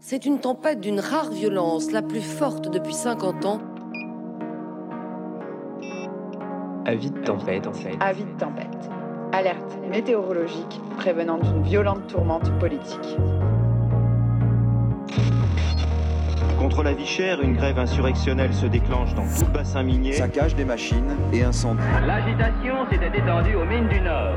C'est une tempête d'une rare violence, la plus forte depuis 50 ans. Avis de tempête, en fait. Avis de tempête. Alerte météorologique prévenant d'une violente tourmente politique. Contre la vie chère, une grève insurrectionnelle se déclenche dans tout le bassin minier. Saccage des machines et incendie. L'agitation s'était étendue aux mines du Nord.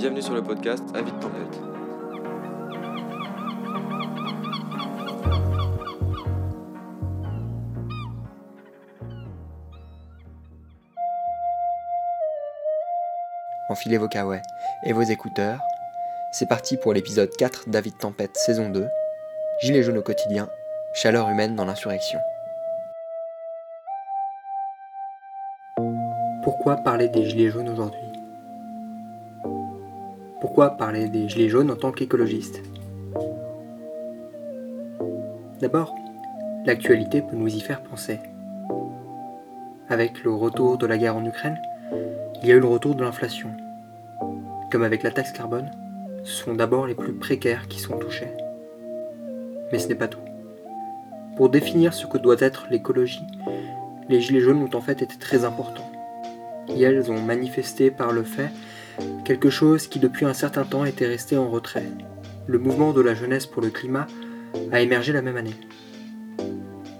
Bienvenue sur le podcast Avis de tempête. Enfilez vos kawaii et vos écouteurs. C'est parti pour l'épisode 4 d'Avis de tempête saison 2. Gilets jaunes au quotidien, chaleur humaine dans l'insurrection. Pourquoi parler des gilets jaunes aujourd'hui? Pourquoi parler des gilets jaunes en tant qu'écologiste? D'abord, l'actualité peut nous y faire penser. Avec le retour de la guerre en Ukraine, il y a eu le retour de l'inflation. Comme avec la taxe carbone, ce sont d'abord les plus précaires qui sont touchés. Mais ce n'est pas tout. Pour définir ce que doit être l'écologie, les Gilets jaunes ont en fait été très importants. Et elles ont manifesté par le fait quelque chose qui depuis un certain temps était resté en retrait. Le mouvement de la jeunesse pour le climat a émergé la même année.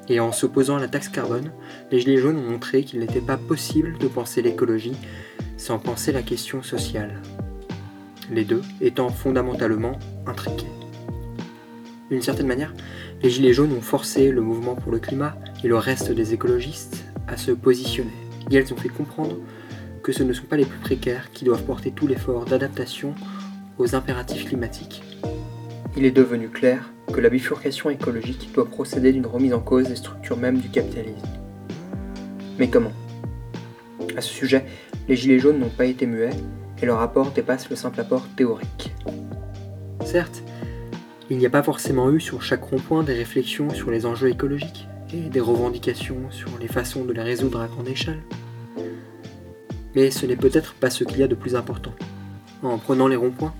Et en s'opposant à la taxe carbone, les Gilets jaunes ont montré qu'il n'était pas possible de penser l'écologie sans penser la question sociale. Les deux étant fondamentalement intriqués. D'une certaine manière, les Gilets jaunes ont forcé le mouvement pour le climat et le reste des écologistes à se positionner. Et elles ont fait comprendre que ce ne sont pas les plus précaires qui doivent porter tout l'effort d'adaptation aux impératifs climatiques. Il est devenu clair que la bifurcation écologique doit procéder d'une remise en cause des structures mêmes du capitalisme. Mais comment? À ce sujet, les Gilets jaunes n'ont pas été muets et leur rapport dépasse le simple apport théorique. Certes, il n'y a pas forcément eu sur chaque rond-point des réflexions sur les enjeux écologiques et des revendications sur les façons de les résoudre à grande échelle. Mais ce n'est peut-être pas ce qu'il y a de plus important. En prenant les ronds-points,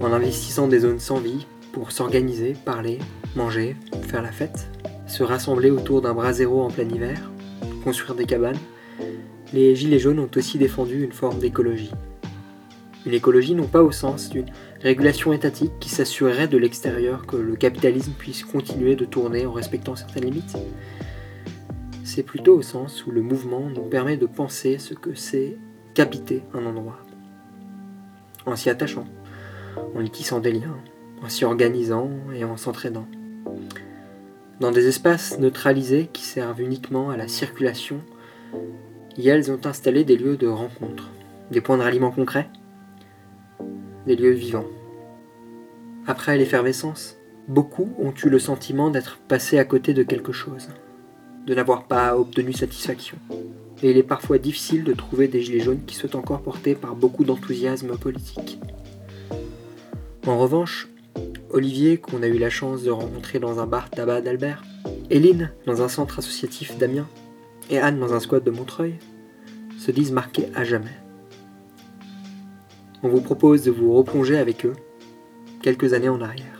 en investissant des zones sans vie pour s'organiser, parler, manger, faire la fête, se rassembler autour d'un brasero en plein hiver, construire des cabanes, les Gilets jaunes ont aussi défendu une forme d'écologie. Une écologie non pas au sens d'une régulation étatique qui s'assurerait de l'extérieur que le capitalisme puisse continuer de tourner en respectant certaines limites. C'est plutôt au sens où le mouvement nous permet de penser ce que c'est qu'habiter un endroit. En s'y attachant, en y tissant des liens, en s'y organisant et en s'entraînant. Dans des espaces neutralisés qui servent uniquement à la circulation, elles ont installé des lieux de rencontre, des points de ralliement concrets, des lieux vivants. Après l'effervescence, beaucoup ont eu le sentiment d'être passés à côté de quelque chose, de n'avoir pas obtenu satisfaction. Et il est parfois difficile de trouver des gilets jaunes qui soient encore portés par beaucoup d'enthousiasme politique. En revanche, Olivier, qu'on a eu la chance de rencontrer dans un bar tabac d'Albert, Hélène dans un centre associatif d'Amiens, et Anne dans un squat de Montreuil, se disent marqués à jamais. On vous propose de vous replonger avec eux quelques années en arrière.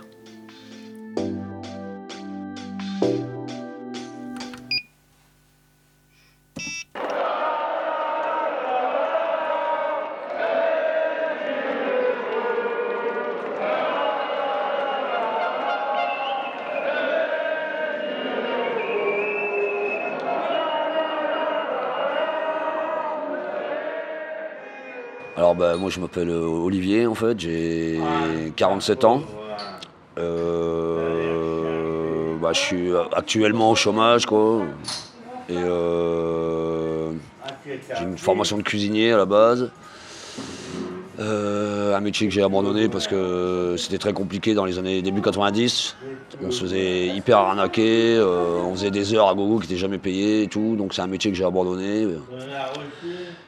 Moi je m'appelle Olivier en fait, j'ai 47 ans. Euh, bah, je suis actuellement au chômage quoi. Et euh, j'ai une formation de cuisinier à la base. Euh, un métier que j'ai abandonné parce que c'était très compliqué dans les années début 90. On se faisait hyper arnaquer, euh, on faisait des heures à gogo qui n'étaient jamais payées et tout, donc c'est un métier que j'ai abandonné.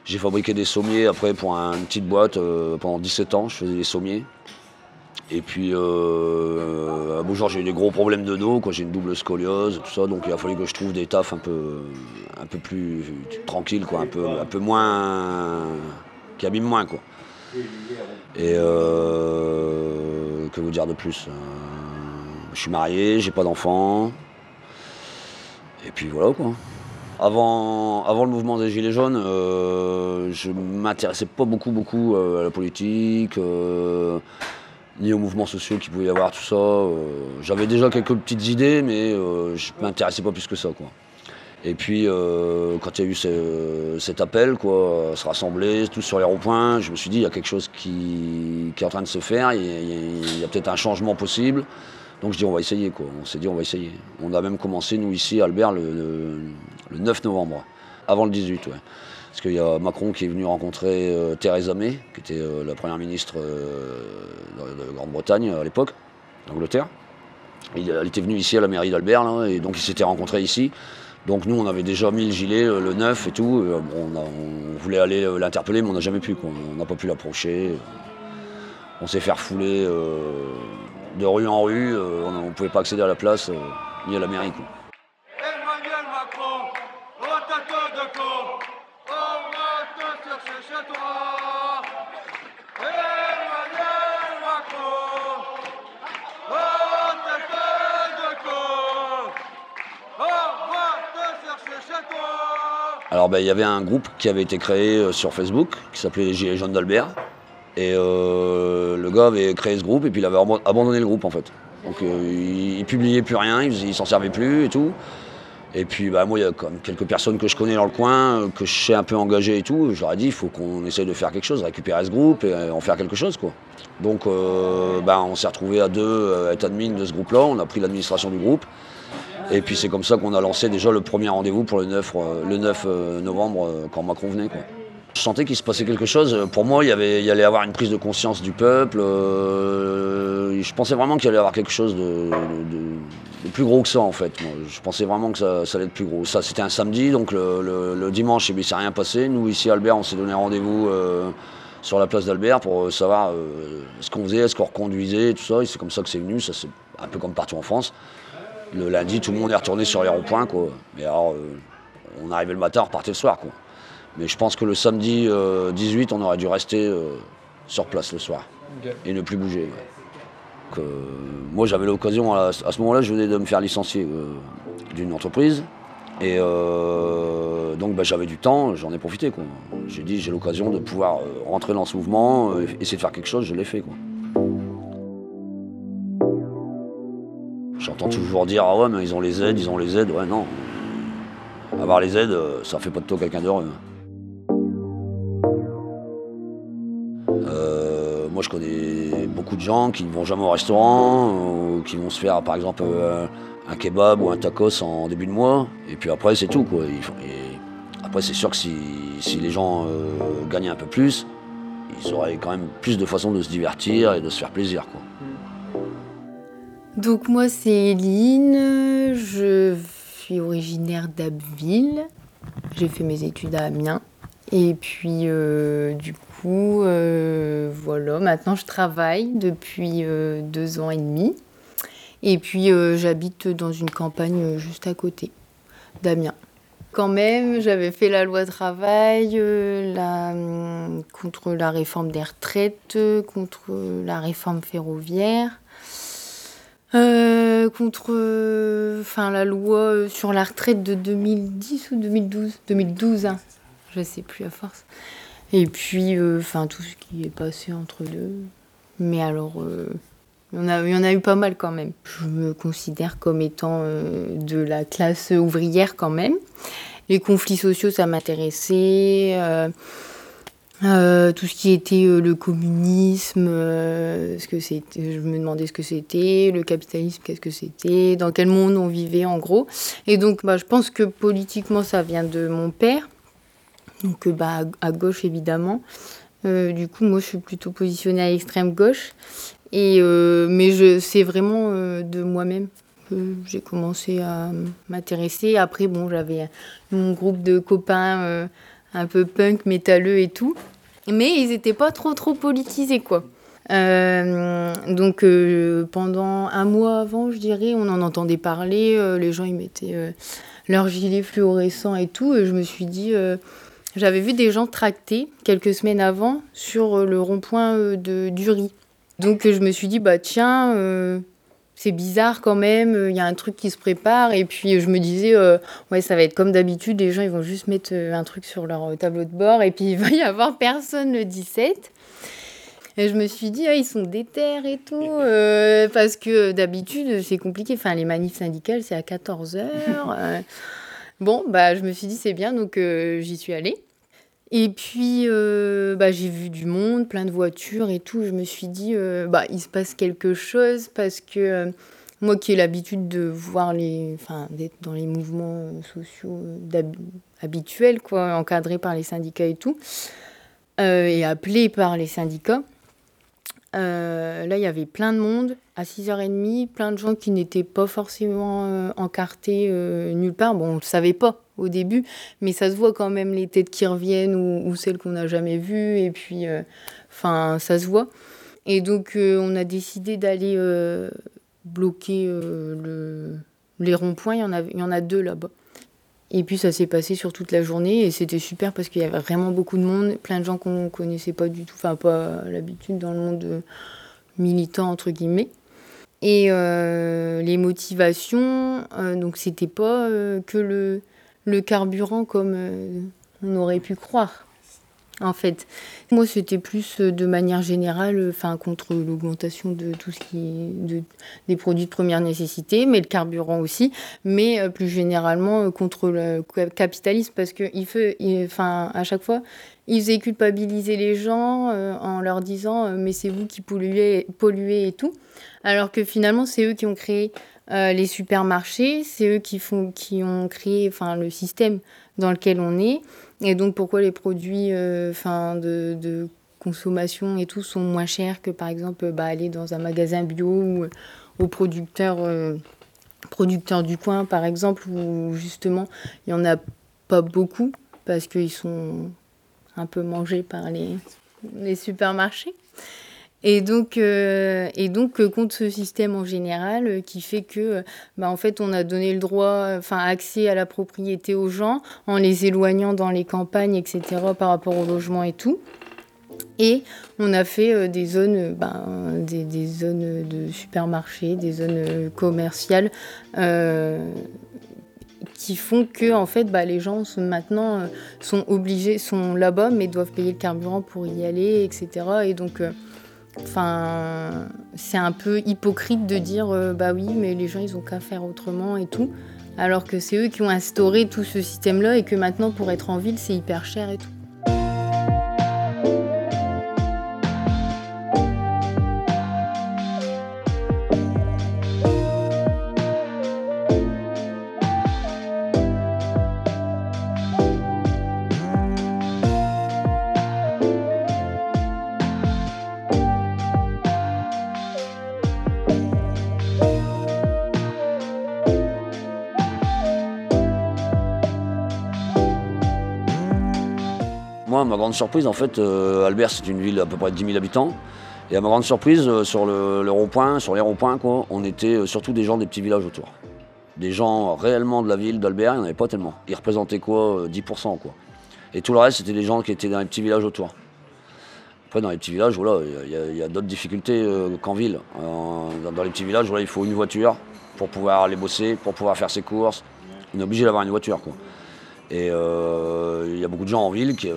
J'ai fabriqué des sommiers après pour une petite boîte euh, pendant 17 ans, je faisais des sommiers. Et puis euh, Beaujour j'ai eu des gros problèmes de dos, j'ai une double scoliose, tout ça, donc il a fallu que je trouve des tafs un peu, un peu plus tranquilles, quoi, un peu, un peu moins. qui abîment moins quoi. Et euh, que vous dire de plus euh, Je suis marié, j'ai pas d'enfant. Et puis voilà quoi. Avant, le mouvement des Gilets jaunes, euh, je m'intéressais pas beaucoup beaucoup à la politique, ni aux mouvements sociaux qu'il pouvait y avoir, tout ça. J'avais déjà quelques petites idées, mais je m'intéressais pas plus que ça quoi. Et puis, euh, quand il y a eu cet appel, quoi, se rassembler tous sur les ronds-points, je me suis dit, il y a quelque chose qui, est en train de se faire, il y a, peut-être un changement possible. Donc je dis, on va essayer. Quoi. On s'est dit, on va essayer. On a même commencé, nous, ici, Albert, le, 9 novembre, avant le 18. Ouais. Parce qu'il y a Macron qui est venu rencontrer euh, Theresa May, qui était euh, la première ministre de, Grande-Bretagne à l'époque, d'Angleterre. Elle était venue ici à la mairie d'Albert, et donc ils s'étaient rencontrés ici. Donc nous, on avait déjà mis le gilet, le 9 et tout. Euh, on, voulait aller euh, l'interpeller, mais on n'a jamais pu. On n'a pas pu l'approcher. On s'est fait refouler euh, de rue en rue. on ne pouvait pas accéder à la place ni à la mairie. Alors ben, il y avait un groupe qui avait été créé euh, sur Facebook qui s'appelait les Gilets jaunes d'Albert. Et euh, le gars avait créé ce groupe et puis il avait abandonné le groupe en fait. Donc euh, il, publiait plus rien, il, s'en servait plus et tout. Et puis bah, moi il y a quand même quelques personnes que je connais dans le coin, que je sais un peu engagé et tout. Je leur ai dit il faut qu'on essaye de faire quelque chose, récupérer ce groupe et en faire quelque chose quoi. Donc bah, on s'est retrouvé à deux être admin de ce groupe-là, on a pris l'administration du groupe. Et puis c'est comme ça qu'on a lancé déjà le premier rendez-vous pour le 9, euh, le 9 euh, novembre euh, quand Macron venait. Je sentais qu'il se passait quelque chose. Pour moi, il y, il allait y avoir une prise de conscience du peuple. je pensais vraiment qu'il allait y avoir quelque chose de, plus gros que ça, en fait. je pensais vraiment que ça, allait être plus gros. Ça, c'était un samedi, donc le, dimanche, eh il ne s'est rien passé. Nous, ici, Albert, on s'est donné rendez-vous sur la place d'Albert pour savoir ce qu'on faisait, ce qu'on reconduisait, tout ça. Et c'est comme ça que c'est venu. Ça, c'est un peu comme partout en France. Le lundi, tout le monde est retourné sur les ronds-points. Quoi. Mais alors, euh, on arrivait le matin, on repartait le soir. Quoi. Mais je pense que le samedi 18, euh, on aurait dû rester euh, sur place le soir et ne plus bouger. moi, j'avais l'occasion, à, ce moment-là, je venais de me faire licencier d'une entreprise. Et donc bah, j'avais du temps, j'en ai profité. J'ai dit j'ai l'occasion de pouvoir rentrer dans ce mouvement, essayer de faire quelque chose, je l'ai fait. Quoi. J'entends toujours dire Ah ouais, mais ils ont les aides, ils ont les aides. Ouais, non. Avoir les aides, euh, ça fait pas de toi quelqu'un d'heureux. Euh, moi, je connais beaucoup de gens qui ne vont jamais au restaurant, ou qui vont se faire, par exemple, euh, un kebab ou un tacos en début de mois, et puis après, c'est tout. Quoi. après, c'est sûr que si, les gens gagnaient un peu plus, ils auraient quand même plus de façons de se divertir et de se faire plaisir. Quoi. Donc moi c'est Eline, je suis originaire d'Abbeville, j'ai fait mes études à Amiens. Et puis euh, du coup euh, voilà, maintenant je travaille depuis euh, deux ans et demi. Et puis j'habite dans une campagne juste à côté d'Amiens. Quand même, j'avais fait la loi travail contre la réforme des retraites, contre la réforme ferroviaire. Euh, contre enfin la loi sur la retraite de 2010 ou 2012 2012 hein. je sais plus à force. Et puis euh, enfin tout ce qui est passé entre deux. Mais alors euh, il, y en a, y en a eu pas mal quand même. Je me considère comme étant de la classe ouvrière quand même. Les conflits sociaux ça m'intéressait euh, tout ce qui était euh, le communisme, euh, ce que je me demandais ce que c'était, le capitalisme, qu'est-ce que c'était, dans quel monde on vivait en gros. Et donc, bah, je pense que politiquement, ça vient de mon père, donc bah, à gauche évidemment. du coup, moi, je suis plutôt positionnée à l'extrême gauche. Et, mais c'est vraiment de moi-même j'ai commencé à m'intéresser. Après, bon, j'avais mon groupe de copains un peu punk, métalleux et tout. Mais ils n'étaient pas trop, trop politisés, quoi. Euh, donc euh, pendant un mois avant, je dirais, on en entendait parler. Euh, les gens ils mettaient leurs gilets fluorescents et tout. Et je me suis dit, j'avais vu des gens tracter quelques semaines avant sur le rond-point de Dury. Donc je me suis dit, bah tiens, c'est bizarre quand même, il y a un truc qui se prépare. Et puis je me disais, ouais, ça va être comme d'habitude, les gens ils vont juste mettre un truc sur leur tableau de bord et puis il va y avoir personne le 17. Et je me suis dit, ah, ils sont déter et tout, euh, parce que d'habitude, c'est compliqué. Enfin, les manifs syndicales, c'est à 14h. Euh. Bon, bah, je me suis dit, c'est bien, donc euh, j'y suis allée. Et puis, bah, j'ai vu du monde, plein de voitures et tout. Je me suis dit, bah, il se passe quelque chose parce que moi qui ai l'habitude de voir les. Enfin, d'être dans les mouvements sociaux habituels, quoi, encadrés par les syndicats et tout, et appelés par les syndicats, euh, là, il y avait plein de monde à 6h30, plein de gens qui n'étaient pas forcément euh, encartés euh, nulle part. Bon, on ne le savait pas au début, mais ça se voit quand même les têtes qui reviennent ou, celles qu'on n'a jamais vues. Et puis, enfin, ça se voit. Et donc, on a décidé d'aller bloquer le, les ronds-points. Il, y il y en a deux là-bas. Et puis ça s'est passé sur toute la journée et c'était super parce qu'il y avait vraiment beaucoup de monde, plein de gens qu'on connaissait pas du tout, enfin pas l'habitude dans le monde militant entre guillemets. Et euh, les motivations, euh, donc c'était pas euh, que le, le carburant comme on aurait pu croire en fait. Moi, c'était plus euh, de manière générale, euh, enfin, contre l'augmentation de tout ce qui est de, des produits de première nécessité, mais le carburant aussi, mais euh, plus généralement contre le capitalisme, parce que il fait, enfin, à chaque fois, ils faisaient culpabiliser les gens en leur disant mais c'est vous qui polluez, polluez et tout, alors que finalement, c'est eux qui ont créé les supermarchés, c'est eux qui, font, qui ont créé enfin, le système dans lequel on est. Et donc pourquoi les produits euh, de, de, consommation et tout sont moins chers que par exemple bah, aller dans un magasin bio ou euh, au producteur, euh, du coin par exemple où justement il n'y en a pas beaucoup parce qu'ils sont un peu mangés par les, les supermarchés. Et donc, euh, et donc euh, contre ce système en général euh, qui fait que, bah, en fait, on a donné le droit, enfin, accès à la propriété aux gens en les éloignant dans les campagnes, etc., par rapport au logement et tout. Et on a fait des zones, ben, des, des, zones de supermarchés, des zones commerciales qui font que en fait bah, les gens sont maintenant sont obligés sont là-bas mais doivent payer le carburant pour y aller etc et donc Enfin, c'est un peu hypocrite de dire euh, bah oui, mais les gens ils ont qu'à faire autrement et tout, alors que c'est eux qui ont instauré tout ce système-là et que maintenant pour être en ville c'est hyper cher et tout. Surprise, en fait, euh, Albert, c'est une ville à peu près de 10 000 habitants. Et à ma grande surprise, euh, sur le, rond-point, sur les ronds-points, quoi, on était euh, surtout des gens des petits villages autour. Des gens réellement de la ville d'Albert, il n'y en avait pas tellement. Ils représentaient quoi 10%, quoi. Et tout le reste, c'était des gens qui étaient dans les petits villages autour. Après, dans les petits villages, voilà, il y a, d'autres difficultés qu'en ville. dans, les petits villages, il faut une voiture pour pouvoir aller bosser, pour pouvoir faire ses courses. On est obligé d'avoir une voiture, quoi. Et il y a beaucoup de gens en ville qui,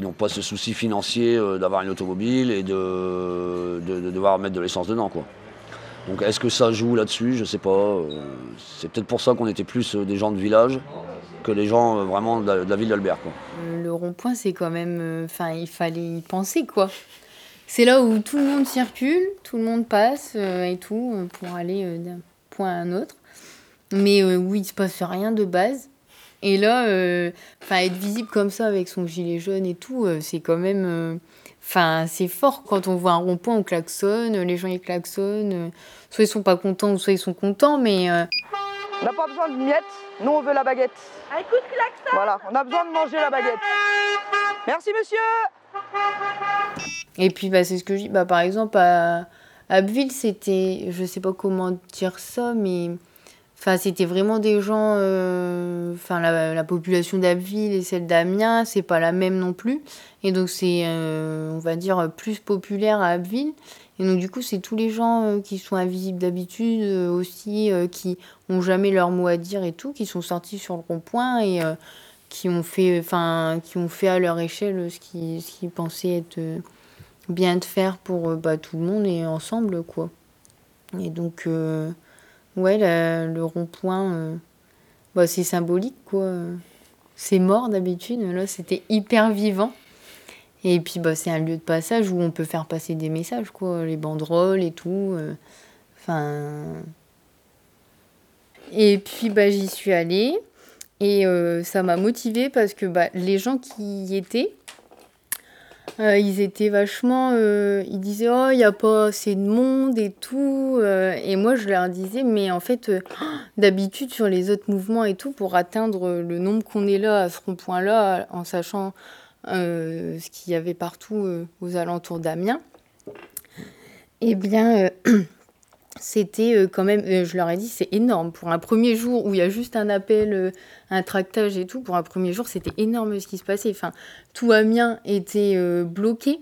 n'ont pas ce souci financier euh, d'avoir une automobile et de, devoir mettre de l'essence dedans. Quoi. Donc est-ce que ça joue là-dessus? Je sais pas. Euh, c'est peut-être pour ça qu'on était plus euh, des gens de village que les gens vraiment de la, ville d'Albert. Le rond-point, c'est quand même. Enfin, il fallait y penser, quoi. C'est là où tout le monde circule, tout le monde passe et tout pour aller d'un point à un autre. Mais où il ne se passe rien de base. Et là, euh, enfin être visible comme ça avec son gilet jaune et tout, euh, c'est quand même. Euh, Enfin, c'est fort quand on voit un rond-point, on klaxonne, les gens ils klaxonnent. Soit ils sont pas contents, soit ils sont contents, mais. Euh... On n'a pas besoin de miettes, nous on veut la baguette. Un coup de klaxon Voilà, on a besoin de manger la baguette. Merci monsieur Et puis bah, c'est ce que je dis, bah, par exemple à Abbeville c'était, je sais pas comment dire ça, mais Enfin, c'était vraiment des gens. Euh, enfin, la, population d'Abbeville et celle d'Amiens, c'est pas la même non plus. Et donc, c'est, euh, on va dire, plus populaire à Abbeville. Et donc, du coup, c'est tous les gens euh, qui sont invisibles d'habitude aussi, qui ont jamais leur mot à dire et tout, qui sont sortis sur le rond-point et qui, ont fait, enfin, qui ont fait à leur échelle ce qu'ils, ce qu'ils pensaient être bien de faire pour bah, tout le monde et ensemble, quoi. Et donc. Ouais, le rond-point, euh, bah, c'est symbolique, quoi. C'est mort d'habitude, là, c'était hyper vivant. Et puis, bah, c'est un lieu de passage où on peut faire passer des messages, quoi. Les banderoles et tout. Euh, enfin. et puis, bah, j'y suis allée. Et euh, ça m'a motivée parce que bah, les gens qui y étaient, euh, ils étaient vachement. Euh, ils disaient Oh, il n'y a pas assez de monde et tout. Euh, et moi, je leur disais Mais en fait, d'habitude, sur les autres mouvements et tout, pour atteindre le nombre qu'on est là, à ce rond-point-là, en sachant ce qu'il y avait partout aux alentours d'Amiens, eh bien. c'était euh, quand même, euh, je leur ai dit, c'est énorme. Pour un premier jour où il y a juste un appel, euh, un tractage et tout, pour un premier jour, c'était énorme ce qui se passait. Enfin, tout Amiens était bloqué.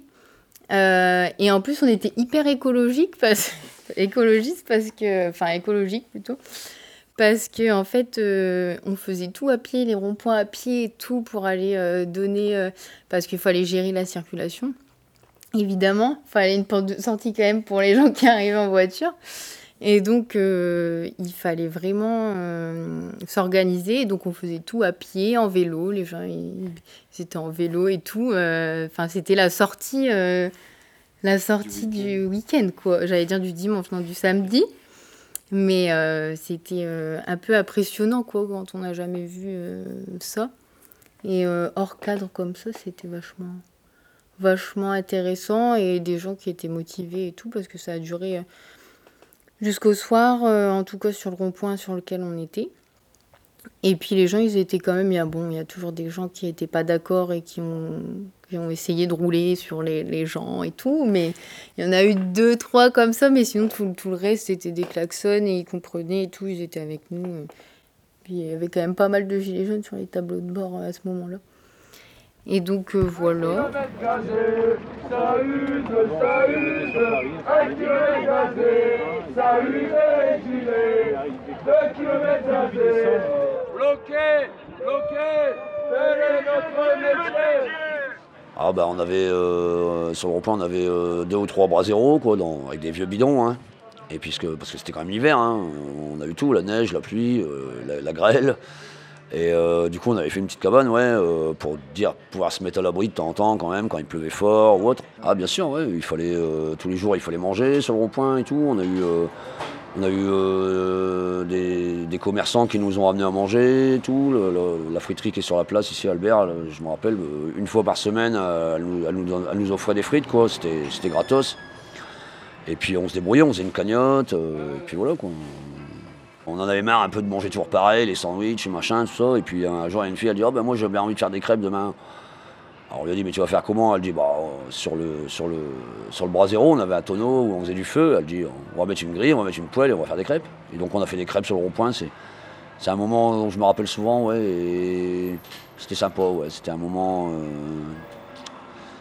et en plus, on était hyper écologique parce, écologiste parce que, enfin, écologique plutôt. Parce que en fait, on faisait tout à pied, les ronds-points à pied tout pour aller donner, parce qu'il fallait gérer la circulation évidemment. Il fallait une porte de sortie quand même pour les gens qui arrivaient en voiture. Et donc, euh, il fallait vraiment euh, s'organiser. Donc, on faisait tout à pied, en vélo. Les gens, ils, étaient en vélo et tout. Euh, enfin, c'était la sortie, la sortie du week-end, quoi. J'allais dire du dimanche, non, du samedi. Mais c'était un peu impressionnant, quoi, quand on n'a jamais vu ça. Et hors cadre comme ça, c'était vachement vachement intéressant et des gens qui étaient motivés et tout parce que ça a duré euh, jusqu'au soir, euh, en tout cas sur le rond-point sur lequel on était. Et puis les gens, ils étaient quand même, il y a, bon, il y a toujours des gens qui n'étaient pas d'accord et qui ont, qui ont essayé de rouler sur les, les, gens et tout, mais il y en a eu deux, trois comme ça, mais sinon tout, tout le reste c'était des klaxons et ils comprenaient et tout, ils étaient avec nous. Puis il y avait quand même pas mal de gilets jaunes sur les tableaux de bord à ce moment-là. Et donc euh, voilà. Ah bah on avait euh, sur le rond on avait euh, deux ou trois bras zéro quoi, avec des vieux bidons. Hein. Et puisque parce que c'était quand même l'hiver, hein, on a eu tout, la neige, la pluie, la, grêle. Et euh, du coup, on avait fait une petite cabane, ouais, euh, pour dire pouvoir se mettre à l'abri de temps en temps, quand même, quand il pleuvait fort ou autre. Ah, bien sûr, ouais, il fallait euh, tous les jours, il fallait manger sur le rond-point et tout. On a eu, on a eu des, commerçants qui nous ont ramené à manger et tout. la friterie qui est sur la place ici, Albert, je me rappelle, une fois par semaine, elle nous, offrait des frites, quoi. C'était gratos. Et puis on se débrouillait, on faisait une cagnotte, et puis voilà, quoi. On en avait marre un peu de manger toujours pareil, les sandwichs, machin, tout ça. Et puis un jour, il y a une fille, elle dit Oh ben moi j'ai bien envie de faire des crêpes demain. Alors on lui a dit Mais tu vas faire comment? Elle dit Bah sur le, sur, le, sur le bras zéro, on avait un tonneau où on faisait du feu. Elle dit On va mettre une grille, on va mettre une poêle et on va faire des crêpes. Et donc on a fait des crêpes sur le rond-point. C'est, c'est un moment dont je me rappelle souvent, ouais. Et c'était sympa, ouais. C'était un moment. Euh,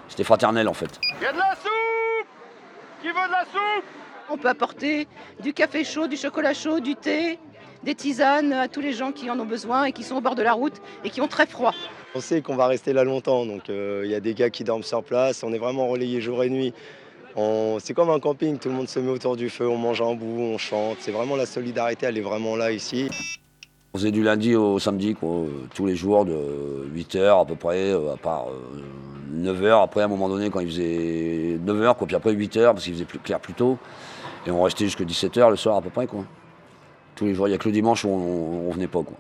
c'était fraternel en fait. Il y a de la soupe Qui veut de la soupe? On peut apporter du café chaud, du chocolat chaud, du thé, des tisanes à tous les gens qui en ont besoin et qui sont au bord de la route et qui ont très froid. On sait qu'on va rester là longtemps, donc euh, il y a des gars qui dorment sur place, on est vraiment relayés jour et nuit. C'est comme un camping, tout le monde se met autour du feu, on mange un bout, on chante. C'est vraiment la solidarité, elle est vraiment là ici. On faisait du lundi au samedi, tous les jours de 8h à peu près, euh, à part 9h. Euh, après, à un moment donné, quand il faisait 9h, puis après 8h, parce qu'il faisait plus clair plus tôt. Et on restait jusqu'à 17h le soir à peu près. Quoi. Tous les jours, il n'y a que le dimanche où on, ne venait pas. Quoi.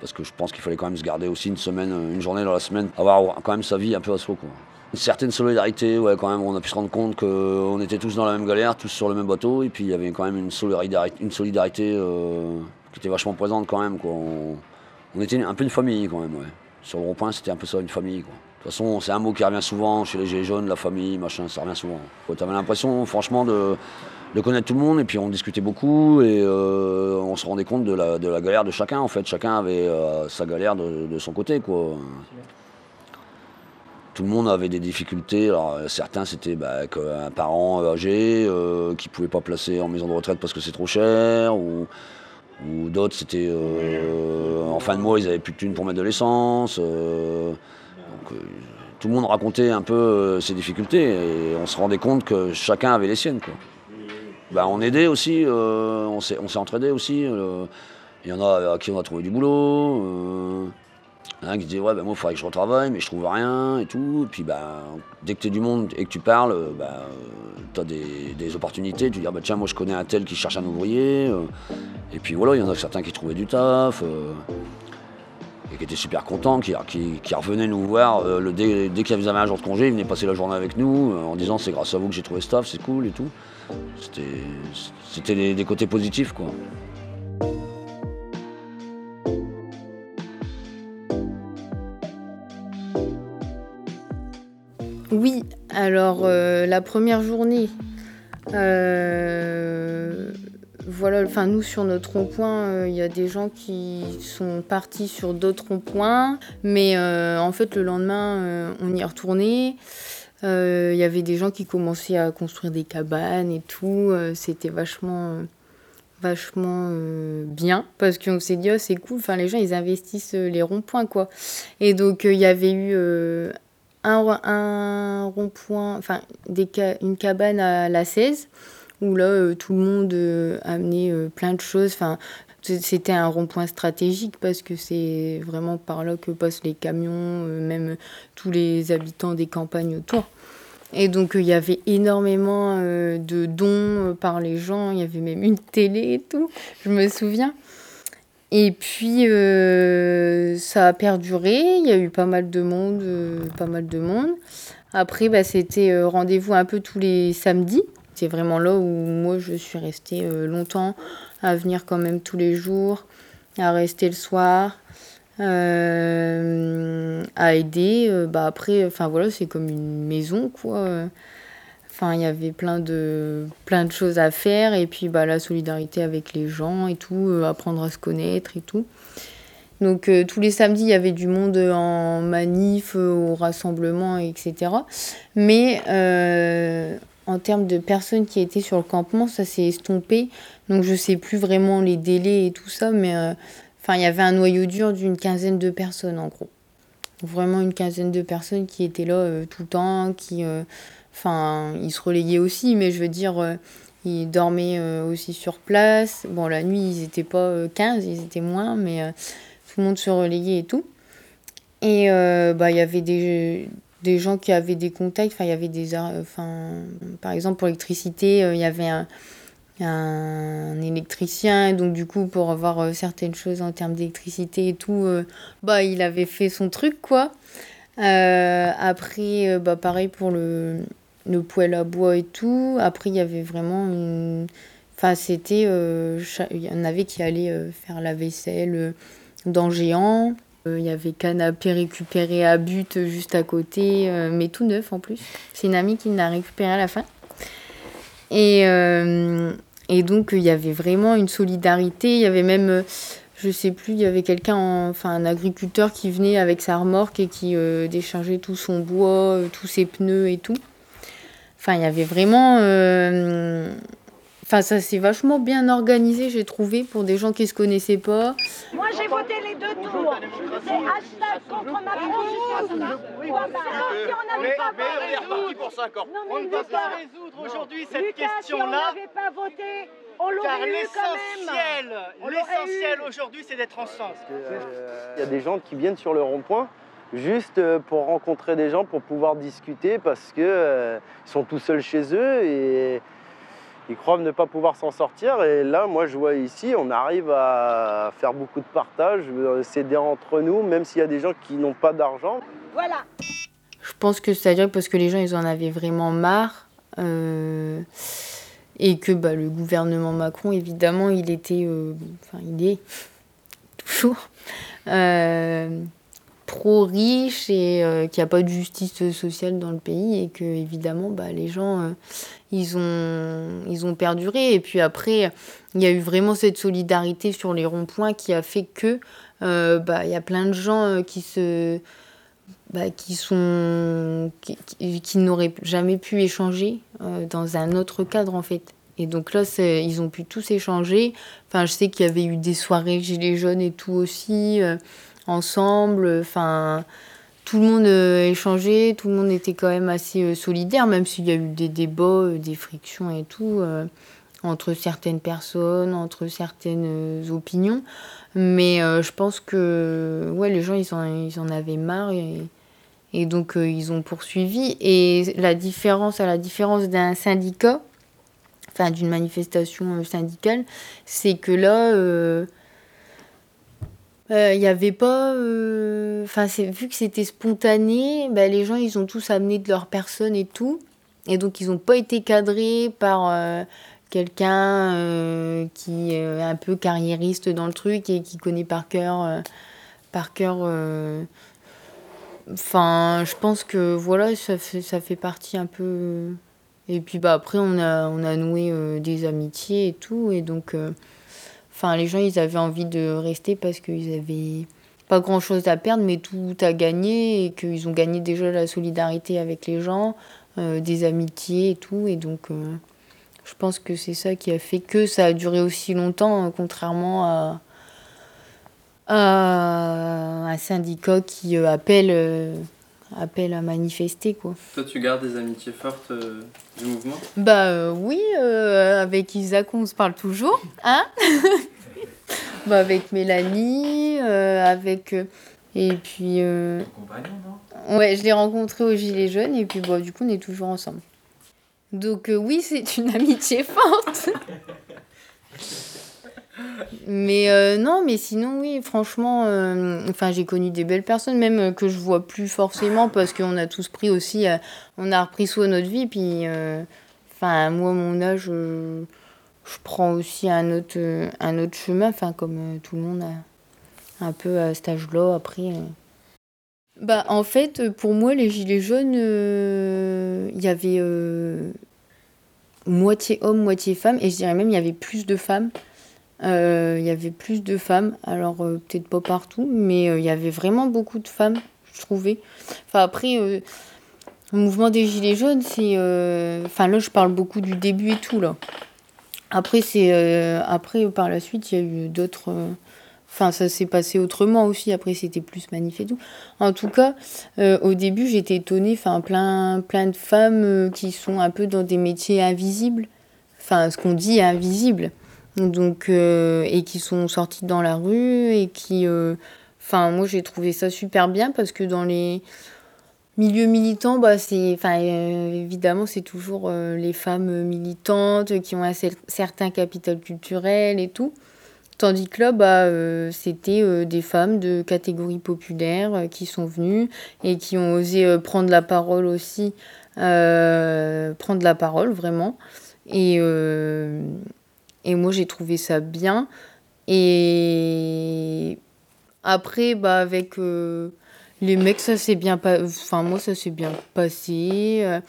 Parce que je pense qu'il fallait quand même se garder aussi une semaine, une journée dans la semaine, avoir quand même sa vie un peu à soi. Quoi. Une certaine solidarité, ouais, quand même. On a pu se rendre compte qu'on était tous dans la même galère, tous sur le même bateau, et puis il y avait quand même une solidarité, une solidarité euh, qui était vachement présente quand même. Quoi. On, était un peu une famille quand même. Sur le rond-point, c'était un peu ça, une famille. Quoi. De toute façon, c'est un mot qui revient souvent chez les gilets jaunes, la famille, machin, ça revient souvent. Tu avais l'impression, franchement, de, de, connaître tout le monde, et puis on discutait beaucoup, et euh, on se rendait compte de la, galère de chacun, en fait. Chacun avait euh, sa galère de, son côté, quoi. Tout le monde avait des difficultés. Certains, c'était bah, un parent âgé euh, qui ne pouvait pas placer en maison de retraite parce que c'est trop cher, ou, d'autres, c'était euh, en fin de mois, ils n'avaient plus de thunes pour mettre de l'essence. Tout le monde racontait un peu ses difficultés et on se rendait compte que chacun avait les siennes. Quoi. Bah, on aidait aussi, euh, on s'est entraidé aussi. Il y en a à qui on a trouvé du boulot. Il y en a qui disaient ouais ben moi il faudrait que je retravaille mais je trouve rien et tout. Et puis bah, dès que tu es du monde et que tu parles, bah, tu as des, des, opportunités. Tu dis ah, bah, tiens moi je connais un tel qui cherche un ouvrier. Et puis voilà, il y en a certains qui trouvaient du taf. Qui étaient super contents, qui, revenaient nous voir. le, dès dès qu'ils avaient un jour de congé, ils venaient passer la journée avec nous en disant c'est grâce à vous que j'ai trouvé taf, c'est cool et tout. C'était des, côtés positifs quoi. Oui, alors euh, la première journée, euh, voilà, enfin nous sur notre rond-point, il euh, y a des gens qui sont partis sur d'autres ronds-points, mais euh, en fait le lendemain, euh, on y est retourné. Il y avait des gens qui commençaient à construire des cabanes et tout. C'était vachement, vachement bien parce qu'on s'est dit oh, c'est cool. Enfin les gens ils investissent les ronds-points quoi. Et donc il y avait eu un, rond-point, enfin une cabane à la 16 où là, euh, tout le monde euh, amenait euh, plein de choses. Enfin, c'était un rond-point stratégique parce que c'est vraiment par là que passent les camions, même tous les habitants des campagnes autour. Et donc, il y avait énormément de dons par les gens. Il y avait même une télé et tout, je me souviens. Et puis, ça a perduré. Il y a eu pas mal de monde. Pas mal de monde. Après, bah, c'était rendez-vous un peu tous les samedis. Vraiment là où moi, je suis restée longtemps, à venir quand même tous les jours, à rester le soir, à aider. bah, après, enfin voilà, c'est comme une maison, quoi. Enfin, il y avait plein de, plein de choses à faire et puis bah, la solidarité avec les gens et tout, euh, apprendre à se connaître et tout. Donc euh, tous les samedis, il y avait du monde en manif, euh, au rassemblement, etc. Mais euh, en termes de personnes qui étaient sur le campement, ça s'est estompé. Donc je sais plus vraiment les délais et tout ça, mais enfin il y avait un noyau dur d'une quinzaine de personnes en gros. Vraiment une quinzaine de personnes qui étaient là tout le temps, qui Enfin, ils se relayaient aussi, mais je veux dire, euh, ils dormaient euh, aussi sur place. Bon, la nuit, ils n'étaient pas euh, 15, ils étaient moins, mais euh, tout le monde se relayait et tout. Et euh, bah, il y avait des, des gens qui avaient des contacts. Enfin, il y avait des. Enfin, par exemple, pour l'électricité, il y avait un, un électricien. Donc, du coup, pour avoir certaines choses en termes d'électricité et tout, bah, il avait fait son truc, quoi. après, bah, pareil pour le le poêle à bois et tout. Après, il y avait vraiment une. Enfin, c'était. Euh, il y en avait qui allaient euh, faire la vaisselle euh, dans Géant. Il y avait canapé récupéré à but juste à côté, mais tout neuf en plus. C'est une amie qui l'a récupéré à la fin. Et, et donc, il y avait vraiment une solidarité. Il y avait même je sais plus, il y avait quelqu'un, enfin un agriculteur qui venait avec sa remorque et qui euh, déchargeait tout son bois, euh, tous ses pneus et tout. Enfin, il y avait vraiment. Euh... Enfin, ça s'est vachement bien organisé, j'ai trouvé, pour des gens qui se connaissaient pas. Moi, j'ai voté les deux tours. C'est hashtag contre Macron. Oui, on n'avait pas mais on est reparti pour 5 ans. Non, mais on ne peut pas résoudre aujourd'hui cette question-là. Si on n'avait pas voté, on l'aurait eu quand même. L'essentiel aujourd'hui, c'est d'être ensemble. Il y a des gens qui viennent sur le rond-point juste euh, pour rencontrer des gens, pour pouvoir discuter, parce qu'ils euh, sont tout seuls chez eux et ils croient ne pas pouvoir s'en sortir. Et là, moi, je vois ici, on arrive à faire beaucoup de partage, s'aider entre nous, même s'il y a des gens qui n'ont pas d'argent. Voilà. Je pense que c'est-à-dire parce que les gens, ils en avaient vraiment marre. Euh, et que bah, le gouvernement Macron, évidemment, il était, euh, enfin, il est toujours euh, pro-riche et euh, qu'il n'y a pas de justice sociale dans le pays et que, évidemment, bah, les gens, euh, ils, ont, ils ont perduré. Et puis après, il y a eu vraiment cette solidarité sur les ronds-points qui a fait que euh, bah, il y a plein de gens qui se bah, qui sont qui, n'auraient jamais pu échanger dans un autre cadre en fait. Et donc là, ils ont pu tous échanger. Enfin, je sais qu'il y avait eu des soirées gilets jaunes et tout aussi ensemble. Enfin, tout le monde euh, échangeait, tout le monde était quand même assez euh, solidaire, même s'il y a eu des débats, euh, des frictions et tout entre certaines personnes, entre certaines opinions. Mais je pense que ouais, les gens, ils en, ils en avaient marre et, et donc ils ont poursuivi. Et la différence, à la différence d'un syndicat, enfin d'une manifestation syndicale, c'est que là, il n'y avait pas. euh, Enfin, vu que c'était spontané, bah, les gens, ils ont tous amené de leur personne et tout. Et donc, ils n'ont pas été cadrés par euh, quelqu'un euh, qui est un peu carriériste dans le truc et qui connaît par cœur. euh, par cœur. euh, Enfin, je pense que voilà, ça fait, ça fait partie un peu. Et puis bah, après, on a, on a noué euh, des amitiés et tout. Et donc, euh, enfin, les gens, ils avaient envie de rester parce qu'ils avaient pas grand chose à perdre, mais tout à gagner. Et qu'ils ont gagné déjà la solidarité avec les gens, euh, des amitiés et tout. Et donc, euh, je pense que c'est ça qui a fait que ça a duré aussi longtemps, euh, contrairement à à un syndicat qui euh, appelle, appelle à manifester quoi. Toi, tu gardes des amitiés fortes euh, du mouvement? Bah euh, oui, euh, avec Isaac on se parle toujours, hein? Bah avec Mélanie, euh, avec euh, et puis euh, compagnon, non? ouais, je l'ai rencontré au Gilet jaune et puis bah du coup on est toujours ensemble. Donc euh, oui, c'est une amitié forte. Mais euh, non, mais sinon, oui, franchement, euh, enfin, j'ai connu des belles personnes, même euh, que je vois plus forcément parce qu'on a tous pris aussi, on a repris soin notre vie. Puis, enfin, moi, mon âge, je prends aussi un autre, un autre chemin, enfin, comme tout le monde a un peu à cet âge-là. Après, bah, en fait, pour moi, les gilets jaunes, il y avait moitié hommes, moitié femmes, et je dirais même il y avait plus de femmes. Euh, Il y avait plus de femmes, alors euh, peut-être pas partout, mais euh, il y avait vraiment beaucoup de femmes, je trouvais. Enfin après, le mouvement des Gilets jaunes, c'est... Enfin là, je parle beaucoup du début et tout, là. Après, c'est... Après, par la suite, il y a eu d'autres... Enfin, ça s'est passé autrement aussi. Après, c'était plus manif et tout. En tout cas, au début, j'étais étonnée. Enfin, plein, plein de femmes qui sont un peu dans des métiers invisibles. Enfin, ce qu'on dit invisible. Donc, euh, et qui sont sorties dans la rue et qui. euh, Enfin, moi, j'ai trouvé ça super bien parce que dans les milieux militants, bah, c'est. Enfin, euh, évidemment, c'est toujours les femmes militantes qui ont un cer- certain capital culturel et tout. Tandis que là, bah, c'était des femmes de catégorie populaire qui sont venues et qui ont osé prendre la parole aussi, prendre la parole vraiment. Et, et moi, j'ai trouvé ça bien. Et après, bah, avec euh, les mecs, ça s'est bien passé. Enfin, moi, ça s'est bien passé. euh.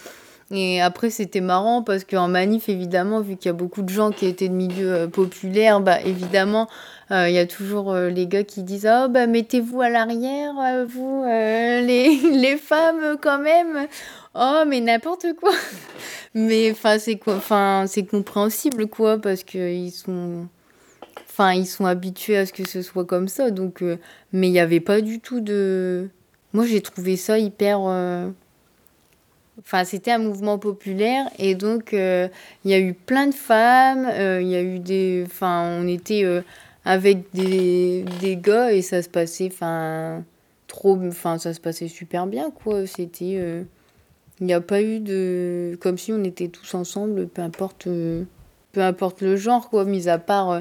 Et après, c'était marrant parce qu'en manif, évidemment, vu qu'il y a beaucoup de gens qui étaient de milieu euh, populaire, bah, évidemment, il y a toujours les gars qui disent Oh, bah, mettez-vous à l'arrière, vous, les, les femmes, quand même. Oh, mais n'importe quoi. mais enfin, c'est quoi Enfin, c'est compréhensible, quoi, parce qu'ils sont. Enfin, ils sont habitués à ce que ce soit comme ça. Donc, euh, mais il n'y avait pas du tout de. Moi, j'ai trouvé ça hyper. euh, Enfin, c'était un mouvement populaire et donc euh, il y a eu plein de femmes, il y a eu des. Enfin, on était avec des, des gars et ça se passait. Enfin, trop. Enfin, ça se passait super bien, quoi. C'était. Il n'y a pas eu de. Comme si on était tous ensemble, peu importe. euh, peu importe le genre, quoi, mis à part euh,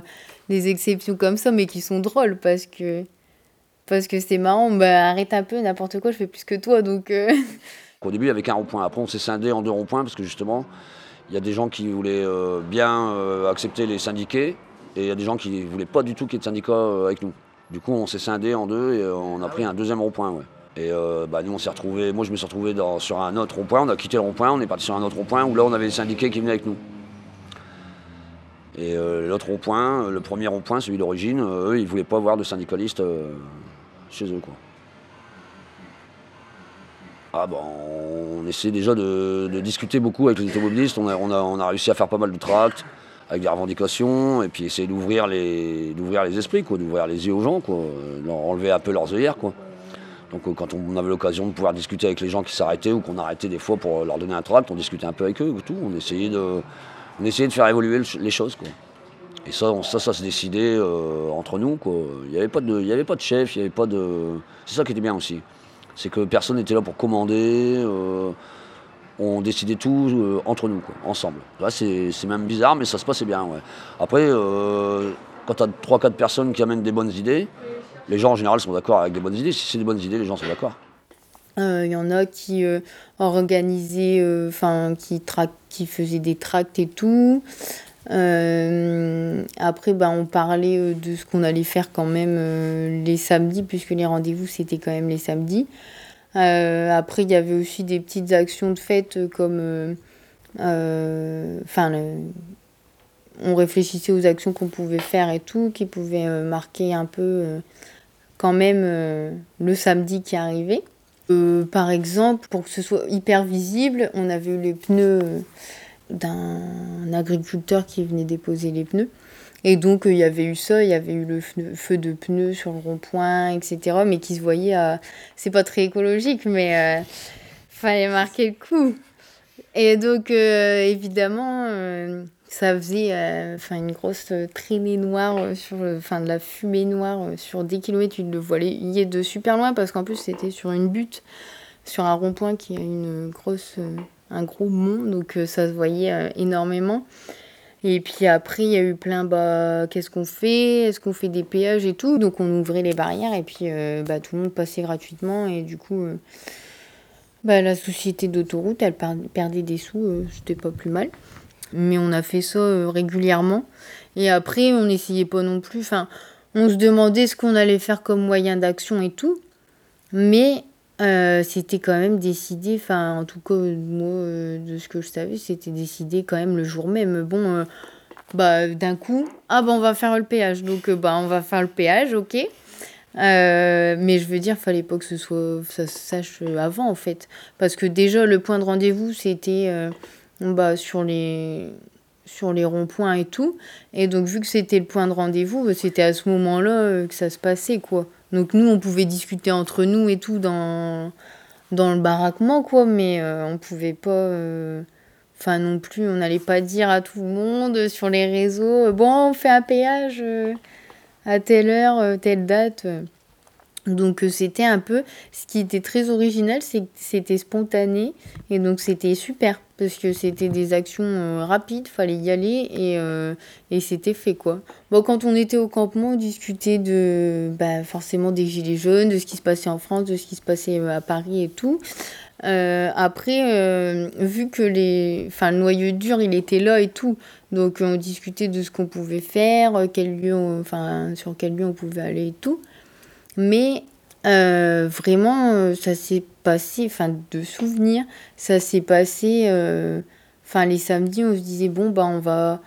des exceptions comme ça, mais qui sont drôles parce que. Parce que c'est marrant, bah arrête un peu, n'importe quoi, je fais plus que toi, donc. euh, Qu'au début, il n'y avait qu'un rond-point. Après, on s'est scindé en deux ronds-points parce que justement, il y a des gens qui voulaient euh, bien euh, accepter les syndiqués et il y a des gens qui ne voulaient pas du tout qu'il y ait de syndicats euh, avec nous. Du coup, on s'est scindé en deux et on a pris un deuxième rond-point. ouais. Et euh, bah, nous, on s'est retrouvés, moi je me suis retrouvé sur un autre rond-point, on a quitté le rond-point, on est parti sur un autre rond-point où là on avait les syndiqués qui venaient avec nous. Et euh, l'autre rond-point, le premier rond-point, celui d'origine, euh, eux, ils ne voulaient pas voir de syndicalistes chez eux. Quoi. Ah bah, on essaie déjà de, discuter beaucoup avec les automobilistes, on a, on, a, réussi à faire pas mal de tracts avec des revendications, et puis essayer d'ouvrir les, les esprits, d'ouvrir les yeux aux gens, quoi, leur enlever un peu leurs œillères. Quoi. Donc euh, quand on avait l'occasion de pouvoir discuter avec les gens qui s'arrêtaient ou qu'on arrêtait des fois pour leur donner un tract, on discutait un peu avec eux tout. On essayait de, on essayait de faire évoluer le- les choses. Quoi. Et ça, ça, ça se décidait euh, entre nous. quoi. Il n'y avait, pas de- avait pas de chef, il y avait pas de. C'est ça qui était bien aussi. C'est que personne n'était là pour commander. euh, on décidait tout euh, entre nous, quoi, ensemble. Là, c'est même bizarre, mais ça se passait bien. Ouais. Après, euh, quand tu as 3-4 personnes qui amènent des bonnes idées, les gens en général sont d'accord avec des bonnes idées. Si c'est des bonnes idées, les gens sont d'accord. Euh, Il y en a qui euh, organisaient, euh, enfin, qui, faisaient des tracts et tout. Euh, après, bah, on parlait euh, de ce qu'on allait faire quand même euh, les samedis, puisque les rendez-vous, c'était quand même les samedis. Euh, après, il y avait aussi des petites actions de fête euh, comme... euh, euh, Enfin, on réfléchissait aux actions qu'on pouvait faire et tout, qui pouvaient euh, marquer un peu euh, quand même euh, le samedi qui arrivait. Euh, par exemple, pour que ce soit hyper visible, on avait eu les pneus euh, d'un agriculteur qui venait déposer les pneus. Et donc, euh, il y avait eu ça, il y avait eu le feu de pneus sur le rond-point, etc. Mais qui se voyait à. C'est pas très écologique, mais euh, fallait marquer le coup. Et donc, euh, évidemment, euh, ça faisait euh, enfin, une grosse euh, traînée noire, euh, sur enfin de la fumée noire sur 10 km. Tu le voyais de super loin parce qu'en plus, c'était sur une butte, sur un rond-point qui a une grosse, un gros mont. Donc, ça se voyait énormément. Et puis après, il y a eu plein, bah, qu'est-ce qu'on fait? Est-ce qu'on fait des péages et tout? Donc, on ouvrait les barrières et puis bah, tout le monde passait gratuitement. Et du coup. bah, la société d'autoroute, elle per- perdait des sous, c'était pas plus mal. Mais on a fait ça euh, régulièrement. Et après, on n'essayait pas non plus. Enfin, on se demandait ce qu'on allait faire comme moyen d'action et tout. Mais euh, c'était quand même décidé. Enfin, en tout cas, moi, euh, de ce que je savais, c'était décidé quand même le jour même. Bon, bah, d'un coup, ah bah, on va faire le péage. Donc, bah, on va faire le péage, ok. Mais je veux dire, fallait pas que ce soit, ça se sache avant en fait, parce que déjà le point de rendez-vous c'était bah, sur les ronds-points et tout, et donc vu que c'était le point de rendez-vous, bah, c'était à ce moment-là euh, que ça se passait quoi. Donc nous on pouvait discuter entre nous et tout dans dans le baraquement quoi, mais euh, on pouvait pas. euh, Enfin, non plus, on n'allait pas dire à tout le monde sur les réseaux, bon, on fait un péage à telle heure, telle date. Donc euh, c'était un peu, ce qui était très original, c'est que c'était spontané et donc c'était super parce que c'était des actions euh, rapides, fallait y aller et, euh, et c'était fait quoi. Bon, quand on était au campement, on discutait de bah, forcément des gilets jaunes, de ce qui se passait en France, de ce qui se passait à Paris et tout. Après, vu que les, enfin, le noyau dur, il était là et tout, donc on discutait de ce qu'on pouvait faire, quel lieu, enfin, sur quel lieu on pouvait aller et tout. Mais euh, vraiment, euh, ça s'est passé, enfin, de souvenirs, ça s'est passé, euh, enfin, les samedis, on se disait, bon, bah, on va,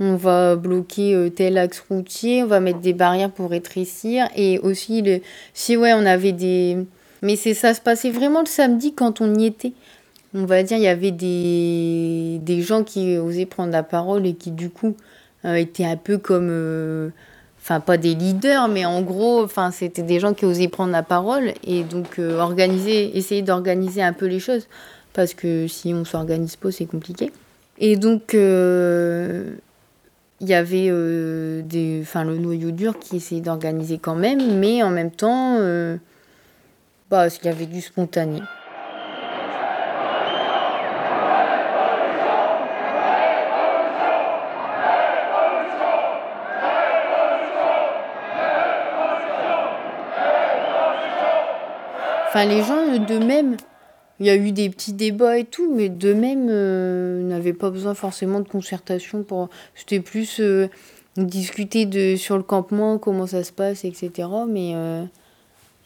on va bloquer tel axe routier, on va mettre des barrières pour rétrécir, et aussi, le, si, ouais, on avait des... Mais c'est ça se passait vraiment le samedi quand on y était. On va dire, il y avait des, des gens qui osaient prendre la parole et qui, du coup, étaient un peu comme... enfin pas des leaders, mais en gros, enfin c'était des gens qui osaient prendre la parole et donc euh, organiser, essayer d'organiser un peu les choses parce que si on s'organise pas, c'est compliqué. Et donc euh, il y avait euh, des, enfin le noyau dur qui essayait d'organiser quand même, mais en même temps, bah il y avait du spontané. Enfin, les gens euh, d'eux-mêmes, il y a eu des petits débats et tout, mais de même, euh, n'avait pas besoin forcément de concertation pour. C'était plus euh, discuter de sur le campement, comment ça se passe, etc. Mais euh,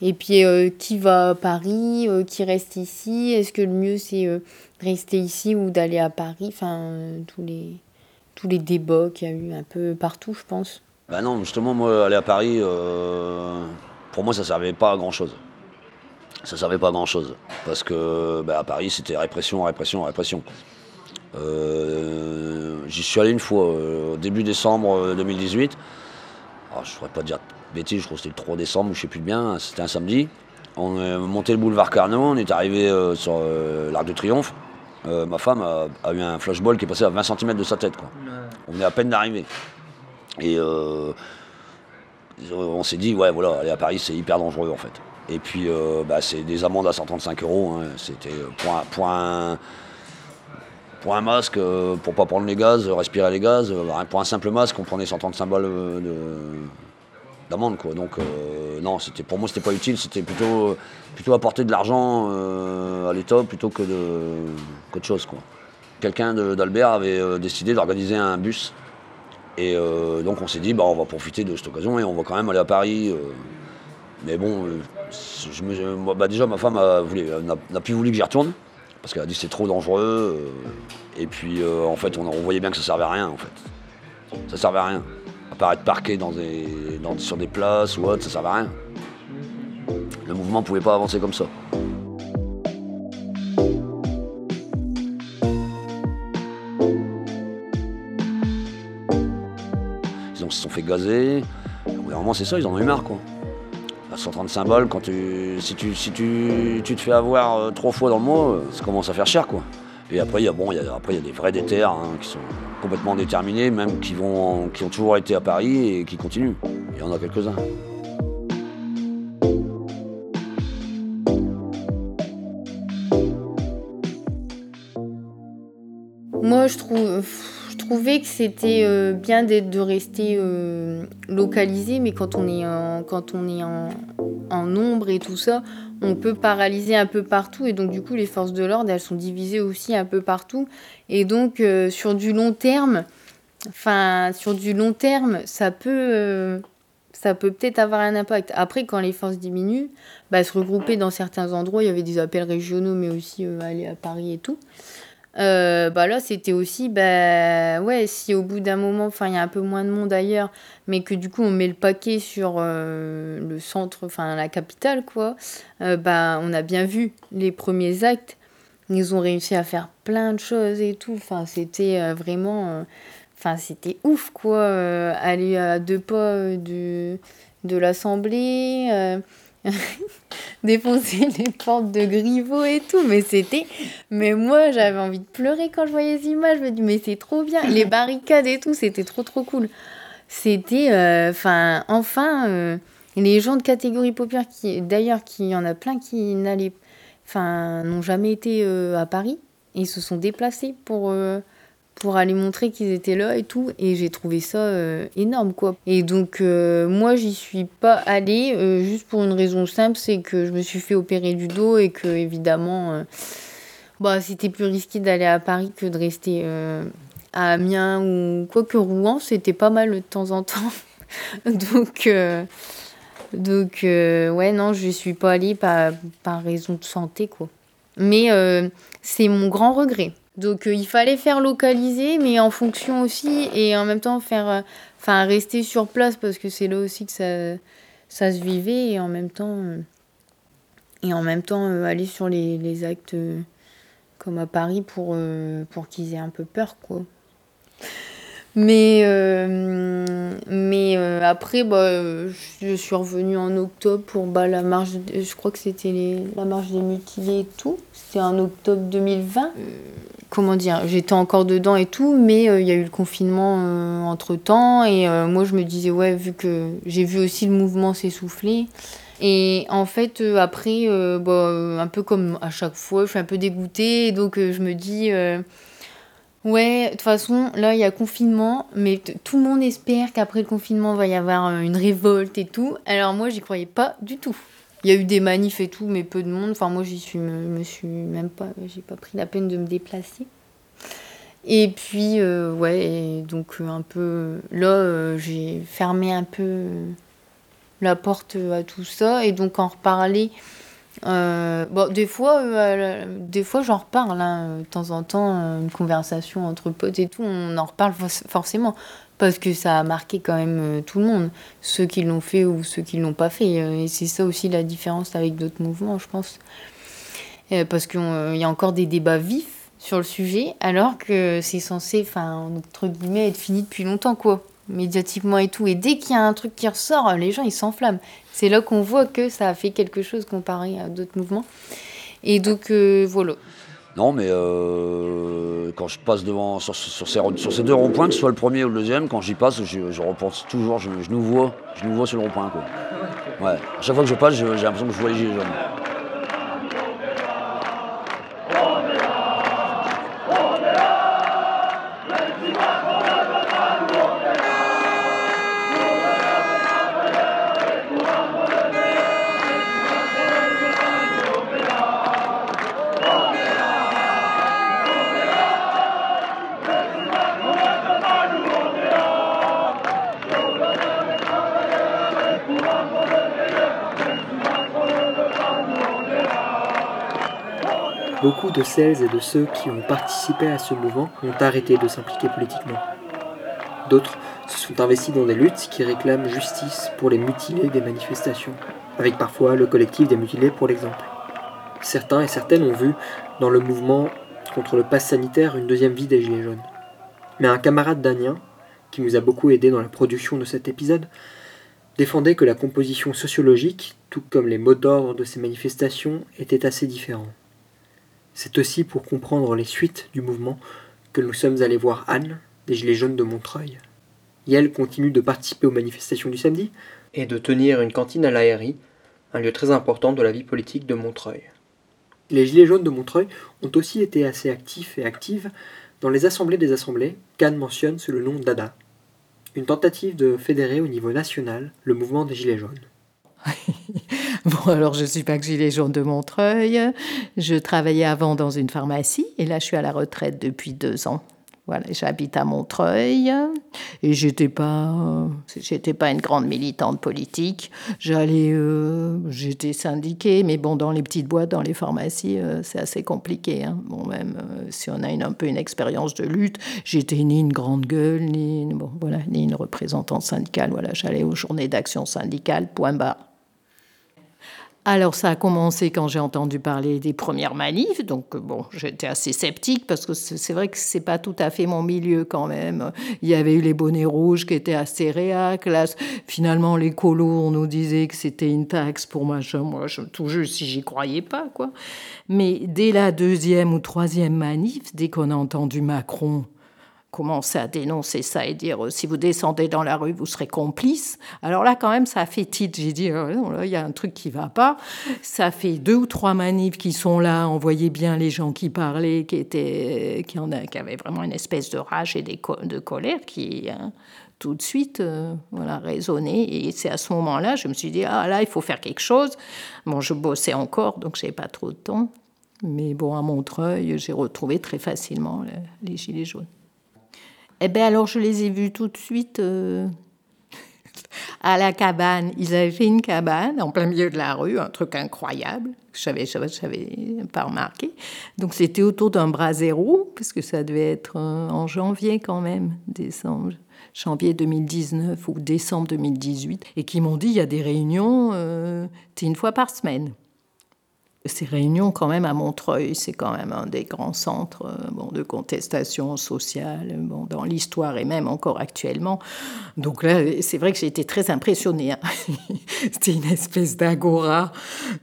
et puis qui va à Paris, qui reste ici, est-ce que le mieux c'est euh, rester ici ou d'aller à Paris, enfin tous les tous les débats qu'il y a eu un peu partout, je pense. Bah non, justement, moi, aller à Paris, pour moi, ça servait pas à grand chose. Ça servait pas à grand chose. Parce que bah, à Paris, c'était répression, répression, répression. Euh, J'y suis allé une fois, euh, au début décembre euh, 2018. Alors, je ne pourrais pas dire de bêtises, je crois que c'était le 3 décembre, je sais plus bien, c'était un samedi. On est monté le boulevard Carnot, on est arrivé euh, sur euh, l'Arc de Triomphe. Euh, ma femme a, a eu un flashball qui est passé à 20 cm de sa tête. Quoi. On venait à peine d'arriver. Et euh, on s'est dit, ouais, voilà, aller à Paris, c'est hyper dangereux en fait. Et puis, euh, bah, c'est des amendes à 135 euros. hein. C'était euh, pour un, pour un- masque, euh, pour pas prendre les gaz, respirer les gaz. euh, pour un simple masque, on prenait 135 balles euh, de- d'amende. quoi. Donc, euh, non, c'était pour moi, c'était pas utile. C'était plutôt, plutôt apporter de l'argent euh, à l'État plutôt que de- qu'autre chose. quoi. Quelqu'un d'Albert avait euh, décidé d'organiser un bus. Et euh, donc on s'est dit, bah, on va profiter de cette occasion et on va quand même aller à Paris. euh. mais bon, euh, bah, déjà ma femme n'a plus voulu que j'y retourne, parce qu'elle a dit c'est trop dangereux. euh. et puis euh, en fait, on, voyait bien que ça servait à rien en fait. Ça servait à rien. À part être parqué sur des places ou autre, ça servait à rien. Le mouvement pouvait pas avancer comme ça. Ils se sont fait gazer. Au bout d'un moment, c'est ça, ils en ont eu marre, quoi. À 135 balles, quand tu, si, tu, si tu, tu te fais avoir euh, trois fois dans le mois, euh, ça commence à faire cher, quoi. Et après, il y a, bon, y a, après, il y a des vrais déterres hein, qui sont complètement déterminés, même qui, vont, qui ont toujours été à Paris et qui continuent. Il y en a quelques-uns. Moi, je, trouve, trouvais que c'était euh, bien de rester euh, localisé, mais quand on est, en, quand on est en, en nombre et tout ça, on peut paralyser un peu partout. Et donc, du coup, les forces de l'ordre, elles sont divisées aussi un peu partout. Et donc, euh, sur du long terme, enfin, sur du long terme, ça peut, ça peut peut-être avoir un impact. Après, quand les forces diminuent, bah, se regrouper dans certains endroits, il y avait des appels régionaux, mais aussi aller à Paris et tout. Euh, bah là, c'était aussi, bah ouais, si au bout d'un moment, enfin, il y a un peu moins de monde ailleurs, mais que du coup, on met le paquet sur euh, le centre, enfin, la capitale, quoi, euh, bah, on a bien vu les premiers actes. Ils ont réussi à faire plein de choses et tout. Enfin, c'était vraiment. Enfin, c'était ouf, quoi. aller à deux pas de, de l'Assemblée. Euh, défoncer les portes de Griveaux et tout, mais c'était... Mais moi, j'avais envie de pleurer quand je voyais les images, je me dis, mais c'est trop bien, les barricades et tout, c'était trop trop cool. C'était, enfin, enfin, euh, les gens de catégorie populaire, qui, d'ailleurs, qui y en a plein qui n'allaient, enfin, n'ont jamais été euh, à Paris, et ils se sont déplacés pour... pour aller montrer qu'ils étaient là et tout. Et j'ai trouvé ça euh, énorme, quoi. Et donc, euh, moi, j'y suis pas allée, euh, juste pour une raison simple, c'est que je me suis fait opérer du dos et que, évidemment, bah, c'était plus risqué d'aller à Paris que de rester à Amiens ou quoi que Rouen, c'était pas mal de temps en temps. donc, donc ouais, non, je suis pas allée par, par raison de santé, quoi. Mais c'est mon grand regret. Donc euh, il fallait faire localiser, mais en fonction aussi, et en même temps faire, euh, rester sur place parce que c'est là aussi que ça, se vivait, et en même temps, euh, et en même temps aller sur les, actes comme à Paris pour, pour qu'ils aient un peu peur, quoi. Mais, euh, mais euh, après, bah, je suis revenue en octobre pour bah, la marche, je crois que c'était la marche des mutilés et tout. C'était en octobre 2020. Euh, comment dire, j'étais encore dedans et tout, mais il y a eu le confinement entre temps. Et moi, je me disais, ouais, vu que j'ai vu aussi le mouvement s'essouffler. Et en fait, après, bah, un peu comme à chaque fois, je suis un peu dégoûtée. Donc, je me dis. Euh, Ouais, de toute façon, là, il y a confinement, mais tout le monde espère qu'après le confinement, il va y avoir euh, une révolte et tout. Alors moi, j'y croyais pas du tout. Il y a eu des manifs et tout, mais peu de monde. Enfin, moi, j'y suis, me, me suis même pas, j'ai pas pris la peine de me déplacer. Et puis, euh, ouais, donc un peu. Là, euh, j'ai fermé un peu la porte à tout ça, et donc en reparler. Euh, bon, des fois, euh, des fois j'en reparle, hein, de temps en temps, euh, une conversation entre potes et tout, on en reparle forcément, parce que ça a marqué quand même euh, tout le monde, ceux qui l'ont fait ou ceux qui l'ont pas fait, euh, et c'est ça aussi la différence avec d'autres mouvements, je pense, Euh, parce qu'il y a encore des débats vifs sur le sujet, alors que c'est censé, enfin, entre guillemets, être fini depuis longtemps, quoi, médiatiquement et tout, et dès qu'il y a un truc qui ressort, les gens ils s'enflamment. C'est là qu'on voit que ça a fait quelque chose comparé à d'autres mouvements. Et donc, euh, voilà. Non, mais euh, quand je passe devant sur, ces, deux ronds-points, que ce soit le premier ou le deuxième, quand j'y passe, je, je repense toujours, je, nous vois, je nous vois sur le rond-point. À chaque fois que je passe, j'ai l'impression que je vois les gilets jaunes. Beaucoup de celles et de ceux qui ont participé à ce mouvement ont arrêté de s'impliquer politiquement. D'autres se sont investis dans des luttes qui réclament justice pour les mutilés des manifestations, avec parfois le collectif des mutilés pour l'exemple. Certains et certaines ont vu dans le mouvement contre le pass sanitaire une deuxième vie des Gilets jaunes. Mais un camarade danien, qui nous a beaucoup aidé dans la production de cet épisode, défendait que la composition sociologique, tout comme les mots d'ordre de ces manifestations, était assez différents. C'est aussi pour comprendre les suites du mouvement que nous sommes allés voir Anne, des Gilets jaunes de Montreuil. Yael continue de participer aux manifestations du samedi et de tenir une cantine à l'ARI, un lieu très important de la vie politique de Montreuil. Les Gilets jaunes de Montreuil ont aussi été assez actifs et actives dans les assemblées des assemblées qu'Anne mentionne sous le nom d'ADA, une tentative de fédérer au niveau national le mouvement des Gilets jaunes. Bon, alors je suis pas que gilet jaune de Montreuil. Je travaillais avant dans une pharmacie et là je suis à la retraite depuis deux ans. Voilà, j'habite à Montreuil et j'étais pas, j'étais pas une grande militante politique. J'allais, euh, j'étais syndiquée, mais bon, dans les petites boîtes, dans les pharmacies, euh, c'est assez compliqué. Hein. Bon, même euh, si on a une, un peu une expérience de lutte, j'étais ni une grande gueule, ni, bon, voilà, ni une représentante syndicale. Voilà, j'allais aux journées d'action syndicale, point barre. Alors ça a commencé quand j'ai entendu parler des premières manifs, donc euh, bon, j'étais assez sceptique parce que c'est vrai que c'est pas tout à fait mon milieu quand même. Il y avait eu les bonnets rouges qui étaient assez réac. Là, finalement, les colos, on nous disait que c'était une taxe pour machin. Moi, je, tout juste si j'y croyais pas, quoi. Mais dès la deuxième ou troisième manif, dès qu'on a entendu Macron commencer à dénoncer ça et dire euh, si vous descendez dans la rue, vous serez complice. Alors là, quand même, ça fait titre. J'ai dit, euh, il y a un truc qui va pas. Ça fait deux ou trois manifs qui sont là. On voyait bien les gens qui parlaient, qui, étaient, qui, en avaient vraiment une espèce de rage et de colère qui. hein, tout de suite, euh, voilà. Et c'est à ce moment-là, je me suis dit, ah là, il faut faire quelque chose. Bon, je bossais encore, donc j'avais pas trop de temps. Mais bon, à Montreuil, j'ai retrouvé très facilement le- les gilets jaunes. Eh bien, alors, je les ai vus tout de suite euh, à la cabane. Ils avaient fait une cabane en plein milieu de la rue, un truc incroyable. Je n'avais j'avais pas remarqué. Donc, c'était autour d'un brasero, parce que ça devait être euh, en janvier quand même, décembre. Janvier 2019 ou décembre 2018, et qui m'ont dit il y a des réunions, euh, c'est une fois par semaine. Ces réunions, quand même, à Montreuil, c'est quand même un des grands centres euh, de contestation sociale bon, dans l'histoire et même encore actuellement. Donc là, c'est vrai que j'ai été très impressionnée. hein. C'était une espèce d'agora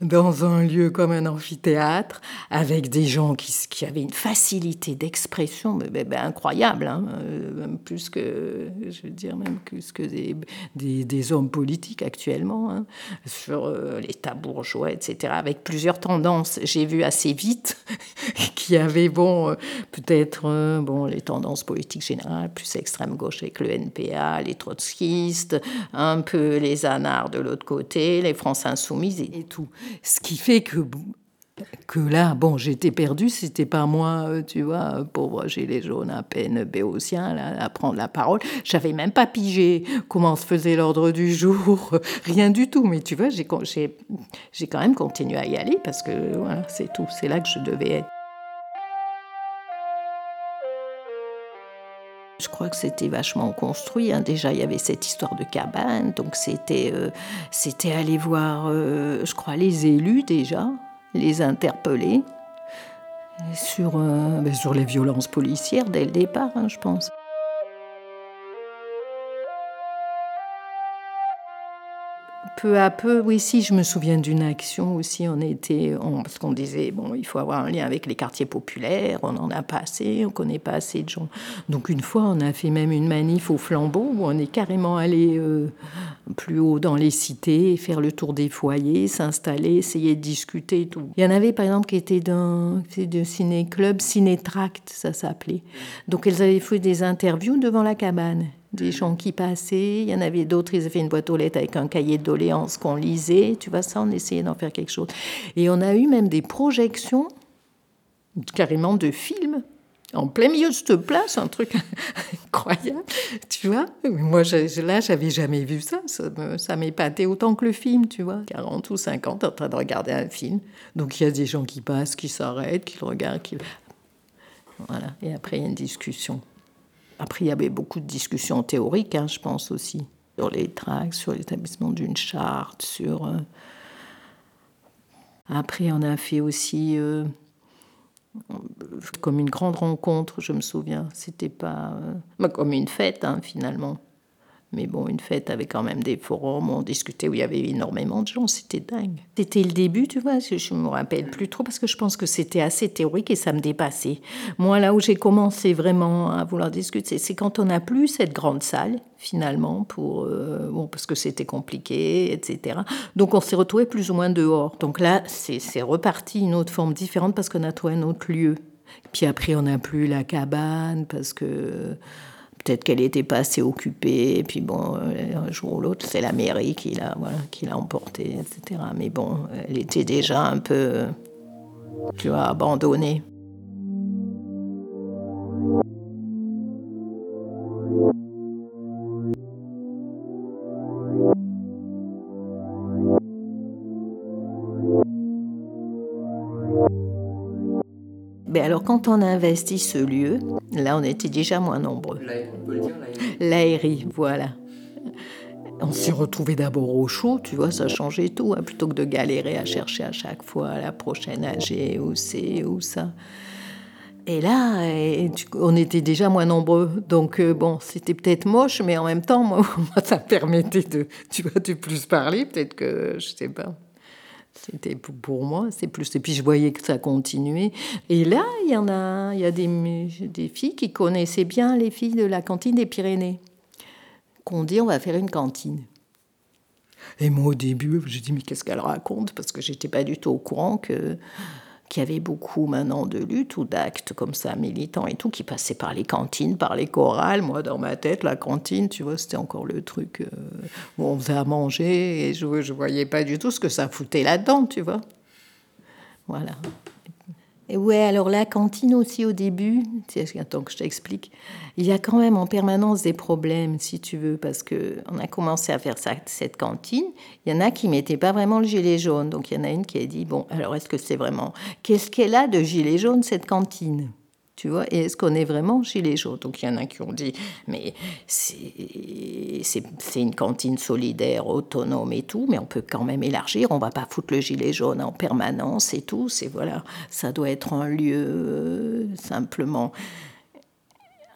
dans un lieu comme un amphithéâtre, avec des gens qui, avaient une facilité d'expression incroyable, hein, euh, même plus que, je veux dire, même que des, des, des hommes politiques actuellement, hein, sur euh, l'État bourgeois, etc., avec plusieurs tendances. J'ai vu assez vite qu'il y avait, bon, euh, peut-être, euh, bon, les tendances politiques générales, plus extrême gauche avec le NPA, les trotskistes, un peu les anards de l'autre côté, les France Insoumises et tout. Ce qui fait que que là, bon, j'étais perdue, c'était pas moi, euh, tu vois, pauvre gilet jaune à peine béotien, là, à prendre la parole. J'avais même pas pigé comment se faisait l'ordre du jour, rien du tout. Mais tu vois, j'ai quand même continué à y aller parce que c'est tout, c'est là que je devais être. Je crois que c'était vachement construit. Hein. Déjà, il y avait cette histoire de cabane, donc c'était euh, c'était aller voir, euh, je crois, les élus déjà les interpeller sur, euh, ben, sur les violences policières dès le départ, hein, je pense. Peu à peu, oui, si, je me souviens d'une action aussi. On était, parce qu'on disait, bon, il faut avoir un lien avec les quartiers populaires, on n'en a pas assez, on connaît pas assez de gens. Donc, une fois, on a fait même une manif au flambeau où on est carrément allé euh, plus haut dans les cités, faire le tour des foyers, s'installer, essayer de discuter. Tout. Il y en avait, par exemple, qui étaient d'un ciné-club, Cinétract, ça s'appelait. Donc, elles avaient fait des interviews devant la cabane des gens qui passaient. Il y en avait d'autres, ils avaient fait une boîte aux lettres avec un cahier de doléances qu'on lisait. Tu vois, ça, on essayait d'en faire quelque chose. Et on a eu même des projections, carrément de films, en plein milieu de cette place, un truc incroyable, tu vois. Moi, là, j'avais jamais vu ça. Ça m'épatait autant que le film, tu vois. 40 ou 50 en train de regarder un film. Donc, il y a des gens qui passent, qui s'arrêtent, qui le regardent, qui... Voilà. Et après, il y a une discussion. Après, il y avait beaucoup de discussions théoriques, hein, je pense aussi, sur les tracts, sur l'établissement d'une charte, sur. Euh, après, on a fait aussi euh, comme une grande rencontre, je me souviens. C'était pas euh, comme une fête, hein, finalement. Mais bon, une fête avec quand même des forums, on discutait où il y avait énormément de gens, c'était dingue. C'était le début, tu vois, je me rappelle plus trop parce que je pense que c'était assez théorique et ça me dépassait. Moi, là où j'ai commencé vraiment à vouloir discuter, c'est quand on n'a plus cette grande salle, finalement, pour, euh, bon, parce que c'était compliqué, etc. Donc on s'est retrouvé plus ou moins dehors. Donc là, c'est reparti une autre forme différente parce qu'on a trouvé un autre lieu. Puis après, on n'a plus la cabane parce que Peut-être qu'elle n'était pas assez occupée, puis bon, euh, un jour ou l'autre, c'est la mairie qui l'a emportée, etc. Mais bon, elle était déjà un peu, tu vois, abandonnée. Alors, quand on a investi ce lieu, là, on était déjà moins nombreux. L'aérie, voilà. On s'est retrouvés d'abord au chaud, tu vois, ça changeait tout, hein, plutôt que de galérer à chercher à chaque fois la prochaine AG ou C ou ça. Et là, on était déjà moins nombreux. Donc, euh, bon, c'était peut-être moche, mais en même temps, moi, ça permettait de, tu vois, de plus parler. Peut-être que, je sais pas. C'était pour moi, c'est plus. Et puis je voyais que ça continuait. Et là, il y en a, il y a des, filles qui connaissaient bien les filles de la cantine des Pyrénées, qu'on dit on va faire une cantine. Et moi au début, j'ai dit mais qu'est-ce qu'elle raconte? Parce que j'étais pas du tout au courant que qu'il y avait beaucoup maintenant de luttes ou d'actes comme ça, militants et tout, qui passaient par les cantines, par les chorales. Moi, dans ma tête, la cantine, tu vois, c'était encore le truc euh, où on faisait à manger et je voyais pas du tout ce que ça foutait là-dedans, tu vois. Voilà. Et ouais, alors la cantine aussi au début, attends que je t'explique, il y a quand même en permanence des problèmes, si tu veux, parce que on a commencé à faire cette cantine. Il y en a qui mettaient pas vraiment le gilet jaune, donc il y en a une qui a dit bon, alors est-ce que c'est vraiment, qu'est-ce qu'elle a de gilet jaune cette cantine? Tu vois, et est-ce qu'on est vraiment gilet jaune Donc il y en a qui ont dit, mais c'est une cantine solidaire, autonome et tout, mais on peut quand même élargir, on va pas foutre le gilet jaune en permanence et tout, c'est voilà, ça doit être un lieu euh, simplement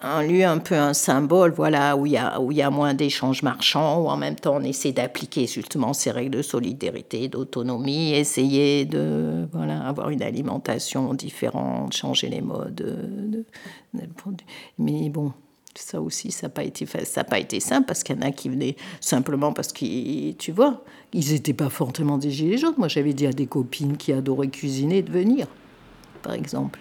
un lieu un peu un symbole, voilà, où il y a, où il y a moins d'échanges marchands, où en même temps on essaie d'appliquer justement ces règles de solidarité, d'autonomie, essayer de voilà, avoir une alimentation différente, changer les modes. mais bon, ça aussi, ça n'a pas été ça pas été simple parce qu'il y en a qui venaient simplement parce qu'ils, tu vois, ils n'étaient pas fortement des gilets jaunes. Moi, j'avais dit à des copines qui adoraient cuisiner de venir, par exemple.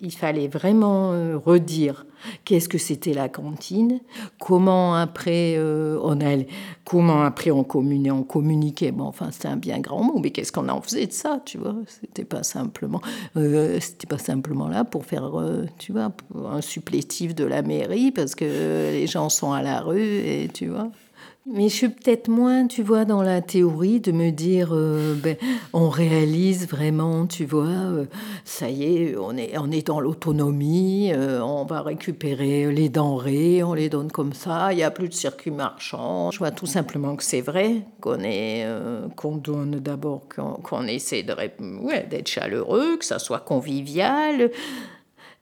Il fallait vraiment euh, redire qu'est-ce que c'était la cantine, comment après euh, on allait, comment après on communiquait, on communiquait. Bon, enfin c'est un bien grand mot, mais qu'est-ce qu'on en faisait de ça, tu vois? C'était pas simplement, euh, c'était pas simplement là pour faire, tu vois, un supplétif de la mairie parce que les gens sont à la rue et tu vois. Mais je suis peut-être moins, tu vois, dans la théorie de me dire, euh, ben, on réalise vraiment, tu vois, euh, ça y est, on est, dans l'autonomie, euh, on va récupérer les denrées, on les donne comme ça, il n'y a plus de circuit marchand. Je vois tout simplement que c'est vrai, qu'on est, qu'on donne d'abord, qu'on essaie d'être chaleureux, que ça soit convivial.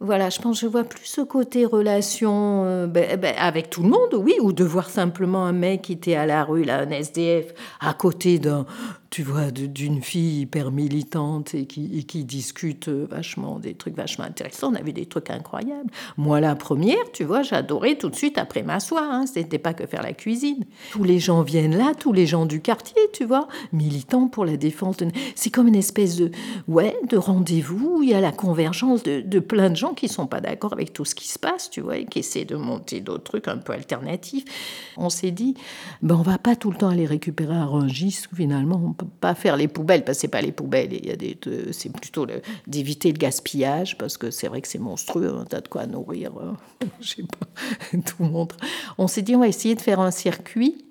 Voilà, je pense que je vois plus ce côté relation euh, ben, ben, avec tout le monde, oui, ou de voir simplement un mec qui était à la rue, là, un SDF, à côté d'un tu vois, d'une fille hyper militante et qui, qui, discute euh, vachement des trucs vachement intéressants. On a vu des trucs incroyables. Moi, la première, tu vois, j'adorais tout de suite après m'asseoir. Hein. C'était pas que faire la cuisine. Tous les gens viennent là, tous les gens du quartier, tu vois, militants pour la défense. C'est comme une espèce de, ouais, de rendez-vous. Il y a la convergence de, de plein de gens qui sont pas d'accord avec tout ce qui se passe, tu vois, et qui essaient de monter d'autres trucs un peu alternatifs. On s'est dit, ben, on va pas tout le temps aller récupérer un Rungis, finalement, on pas faire les poubelles, parce que c'est pas les poubelles, c'est plutôt d'éviter le gaspillage, parce que c'est vrai que c'est monstrueux, on a de quoi nourrir, euh, je sais pas, tout le monde. On s'est dit, on va essayer de faire un circuit,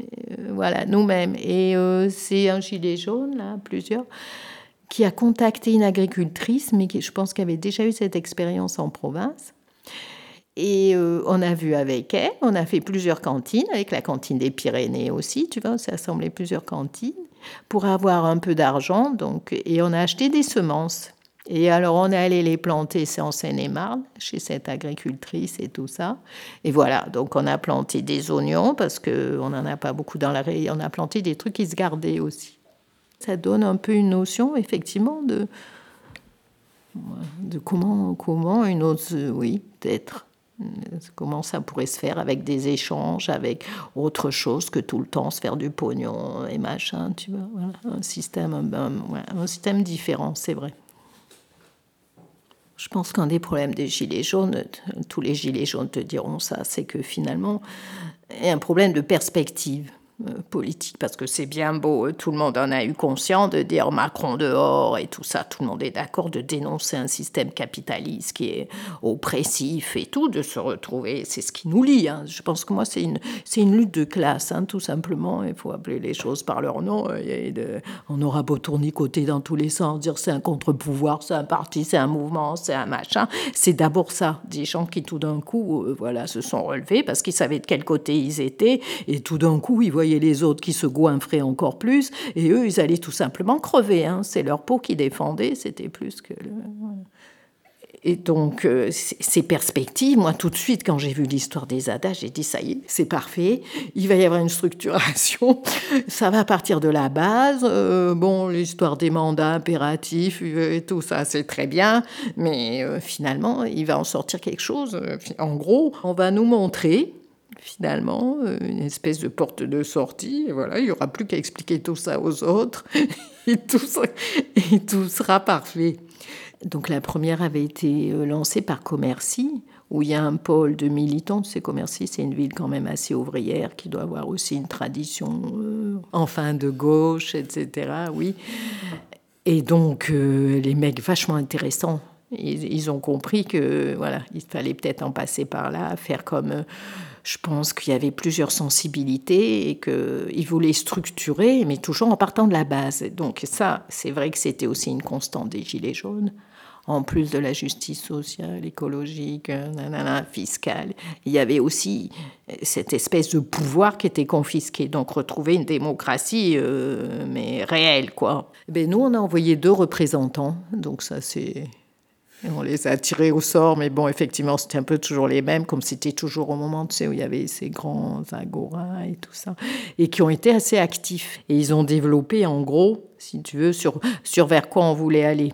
euh, voilà, nous-mêmes. Et euh, c'est un gilet jaune, là, plusieurs, qui a contacté une agricultrice, mais qui, je pense qu'elle avait déjà eu cette expérience en province. Et on a vu avec elle, on a fait plusieurs cantines, avec la cantine des Pyrénées aussi, tu vois, on s'est plusieurs cantines pour avoir un peu d'argent. Donc, et on a acheté des semences. Et alors, on est allé les planter, c'est en Seine-et-Marne, chez cette agricultrice et tout ça. Et voilà, donc on a planté des oignons parce qu'on n'en a pas beaucoup dans la. On a planté des trucs qui se gardaient aussi. Ça donne un peu une notion, effectivement, de, de comment, comment une autre, oui, peut-être Comment ça pourrait se faire avec des échanges, avec autre chose que tout le temps se faire du pognon et machin, tu vois. un, système, un, système différent, c'est vrai. Je pense qu'un des problèmes des gilets jaunes, tous les gilets jaunes te diront ça, c'est que finalement, il y a un problème de perspective. Euh, politique, parce que c'est bien beau, euh, tout le monde en a eu conscience de dire Macron dehors et tout ça, tout le monde est d'accord de dénoncer un système capitaliste qui est oppressif et tout, de se retrouver, c'est ce qui nous lie. Hein. Je pense que moi, c'est une, une lutte de classe, hein, tout simplement, il faut appeler les choses par leur nom. De, on aura beau tournicoter dans tous les sens, dire c'est un contre-pouvoir, c'est un parti, c'est un mouvement, c'est un machin. C'est d'abord ça, des gens qui tout d'un coup, euh, voilà, se sont relevés parce qu'ils savaient de quel côté ils étaient, et tout d'un coup, ils voyaient voyez les autres qui se goinfraient encore plus, et eux, ils allaient tout simplement crever. Hein. C'est leur peau qui défendait, c'était plus que... Et donc, euh, ces perspectives, moi, tout de suite, quand j'ai vu l'histoire des ADA, j'ai dit, ça y est, c'est parfait, il va y avoir une structuration, ça va partir de la base. Euh, bon, l'histoire des mandats impératifs et tout ça, c'est très bien, mais euh, finalement, il va en sortir quelque chose. En gros, on va nous montrer finalement, euh, une espèce de porte de sortie. Voilà, il n'y aura plus qu'à expliquer tout ça aux autres et tout, et tout sera parfait. Donc la première avait été euh, lancée par Commercy, où il y a un pôle de militants. Commercy, c'est une ville quand même assez ouvrière qui doit avoir aussi une tradition, euh, enfin, de gauche, etc. Oui. Et donc, les mecs vachement intéressants ils, ont compris que voilà, il fallait peut-être en passer par là, faire comme je pense qu'il y avait plusieurs sensibilités et qu'ils voulaient structurer, mais toujours en partant de la base. Donc ça, c'est vrai que c'était aussi une constante des Gilets jaunes. En plus de la justice sociale, écologique, fiscale, il y avait aussi cette espèce de pouvoir qui était confisqué. Donc retrouver une démocratie, euh, mais réelle, quoi. Ben, nous, on a envoyé deux représentants, donc ça c'est on les a tirés au sort, mais bon, effectivement, c'était un peu toujours les mêmes, comme c'était toujours au moment tu sais, où il y avait ces grands agoras et tout ça, et qui ont été assez actifs. Et ils ont développé, en gros, si tu veux, sur, sur vers quoi on voulait aller.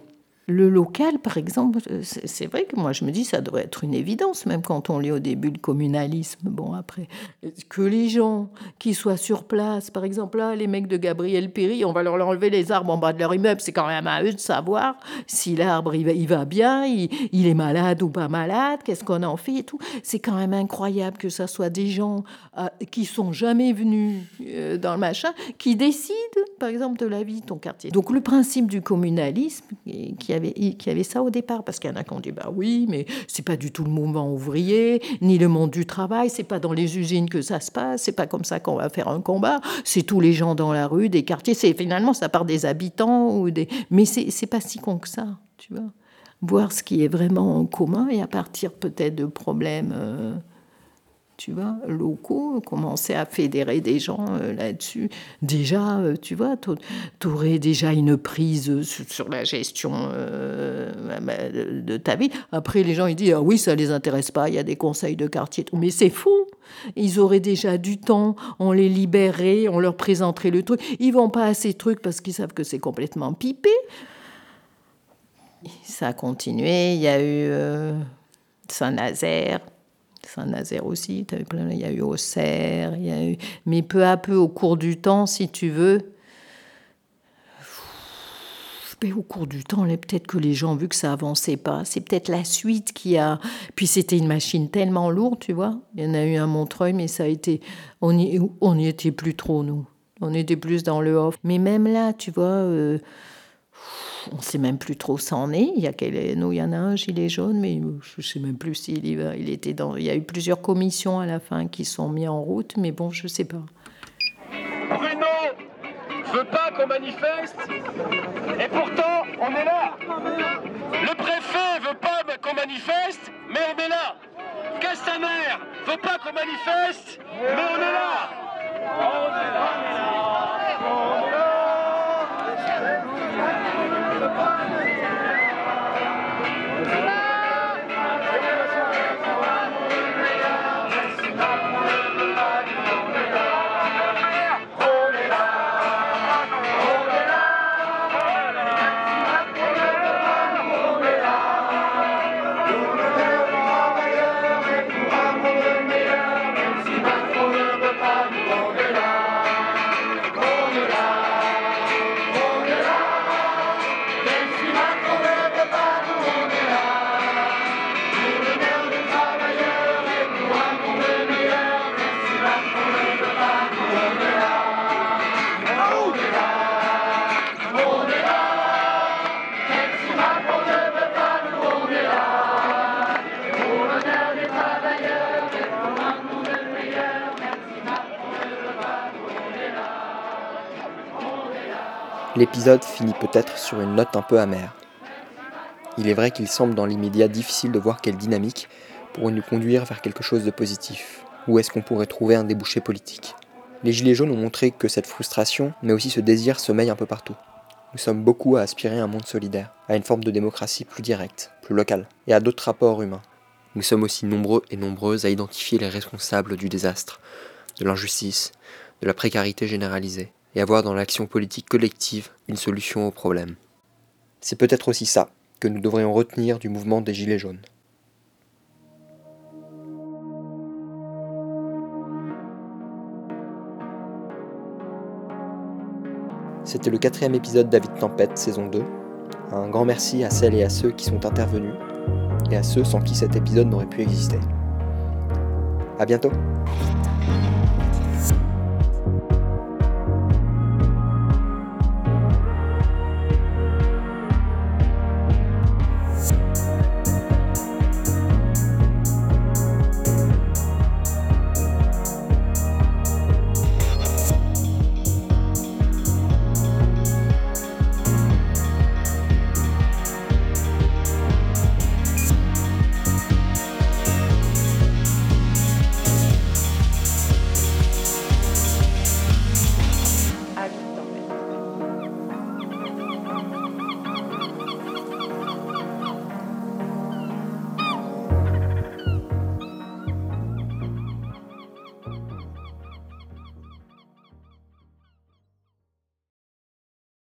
Le local, par exemple, c'est vrai que moi je me dis ça devrait être une évidence, même quand on lit au début le communalisme. Bon, après, que les gens qui soient sur place, par exemple là, les mecs de Gabriel Péry, on va leur enlever les arbres en bas de leur immeuble, c'est quand même à eux de savoir si l'arbre il va, bien, il, est malade ou pas malade, qu'est-ce qu'on en fait et tout. C'est quand même incroyable que ça soit des gens euh, qui sont jamais venus euh, dans le machin, qui décident, par exemple, de la vie de ton quartier. Donc le principe du communalisme, qui avait, qui avait ça au départ, parce qu'il y en a qui ont dit, bah oui, mais c'est pas du tout le mouvement ouvrier, ni le monde du travail, c'est pas dans les usines que ça se passe, c'est pas comme ça qu'on va faire un combat, c'est tous les gens dans la rue, des quartiers, c'est finalement ça part des habitants, ou des... mais c'est pas si con que ça, tu vois. Voir ce qui est vraiment en commun et à partir peut-être de problèmes. Euh, tu vois, locaux, commencer à fédérer des gens euh, là-dessus. Déjà, euh, tu vois, tu aurais déjà une prise sur, la gestion euh, bah, de ta vie. Après, les gens, ils disent, ah oui, ça les intéresse pas, il y a des conseils de quartier. Mais c'est faux. Ils auraient déjà du temps, on les libérerait, on leur présenterait le truc. Ils vont pas à ces trucs parce qu'ils savent que c'est complètement pipé. Ça a continué, il y a eu Saint-Nazaire, Saint-Nazaire aussi, il y a eu Auxerre, il y a eu... mais peu à peu, au cours du temps, si tu veux, au cours du temps, peut-être que les gens vu que ça avançait pas. C'est peut-être la suite qui a. Puis c'était une machine tellement lourde, tu vois. Il y en a eu un Montreuil, mais ça a été. On n'y on y était plus trop, nous. On était plus dans le off. Mais même là, tu vois. Euh, on ne sait même plus trop où ça en est. Il y a quel, il y en a un gilet jaune, mais je ne sais même plus s'il y. Il était dans. Il y a eu plusieurs commissions à la fin qui sont mises en route, mais bon, je ne sais pas. Bruno veut pas qu'on manifeste, et pourtant on est là. Le préfet veut pas qu'on manifeste, mais on est là. Castaner veut pas qu'on manifeste, mais on est là. On est là. On est là. L'épisode finit peut-être sur une note un peu amère. Il est vrai qu'il semble dans l'immédiat difficile de voir quelle dynamique pourrait nous conduire vers quelque chose de positif. Où est-ce qu'on pourrait trouver un débouché politique? Les Gilets jaunes ont montré que cette frustration, mais aussi ce désir, sommeille un peu partout. Nous sommes beaucoup à aspirer à un monde solidaire, à une forme de démocratie plus directe, plus locale, et à d'autres rapports humains. Nous sommes aussi nombreux et nombreuses à identifier les responsables du désastre, de l'injustice, de la précarité généralisée, et avoir dans l'action politique collective une solution au problème. C'est peut-être aussi ça que nous devrions retenir du mouvement des Gilets jaunes. C'était le quatrième épisode David Tempête, saison 2. Un grand merci à celles et à ceux qui sont intervenus, et à ceux sans qui cet épisode n'aurait pu exister. A bientôt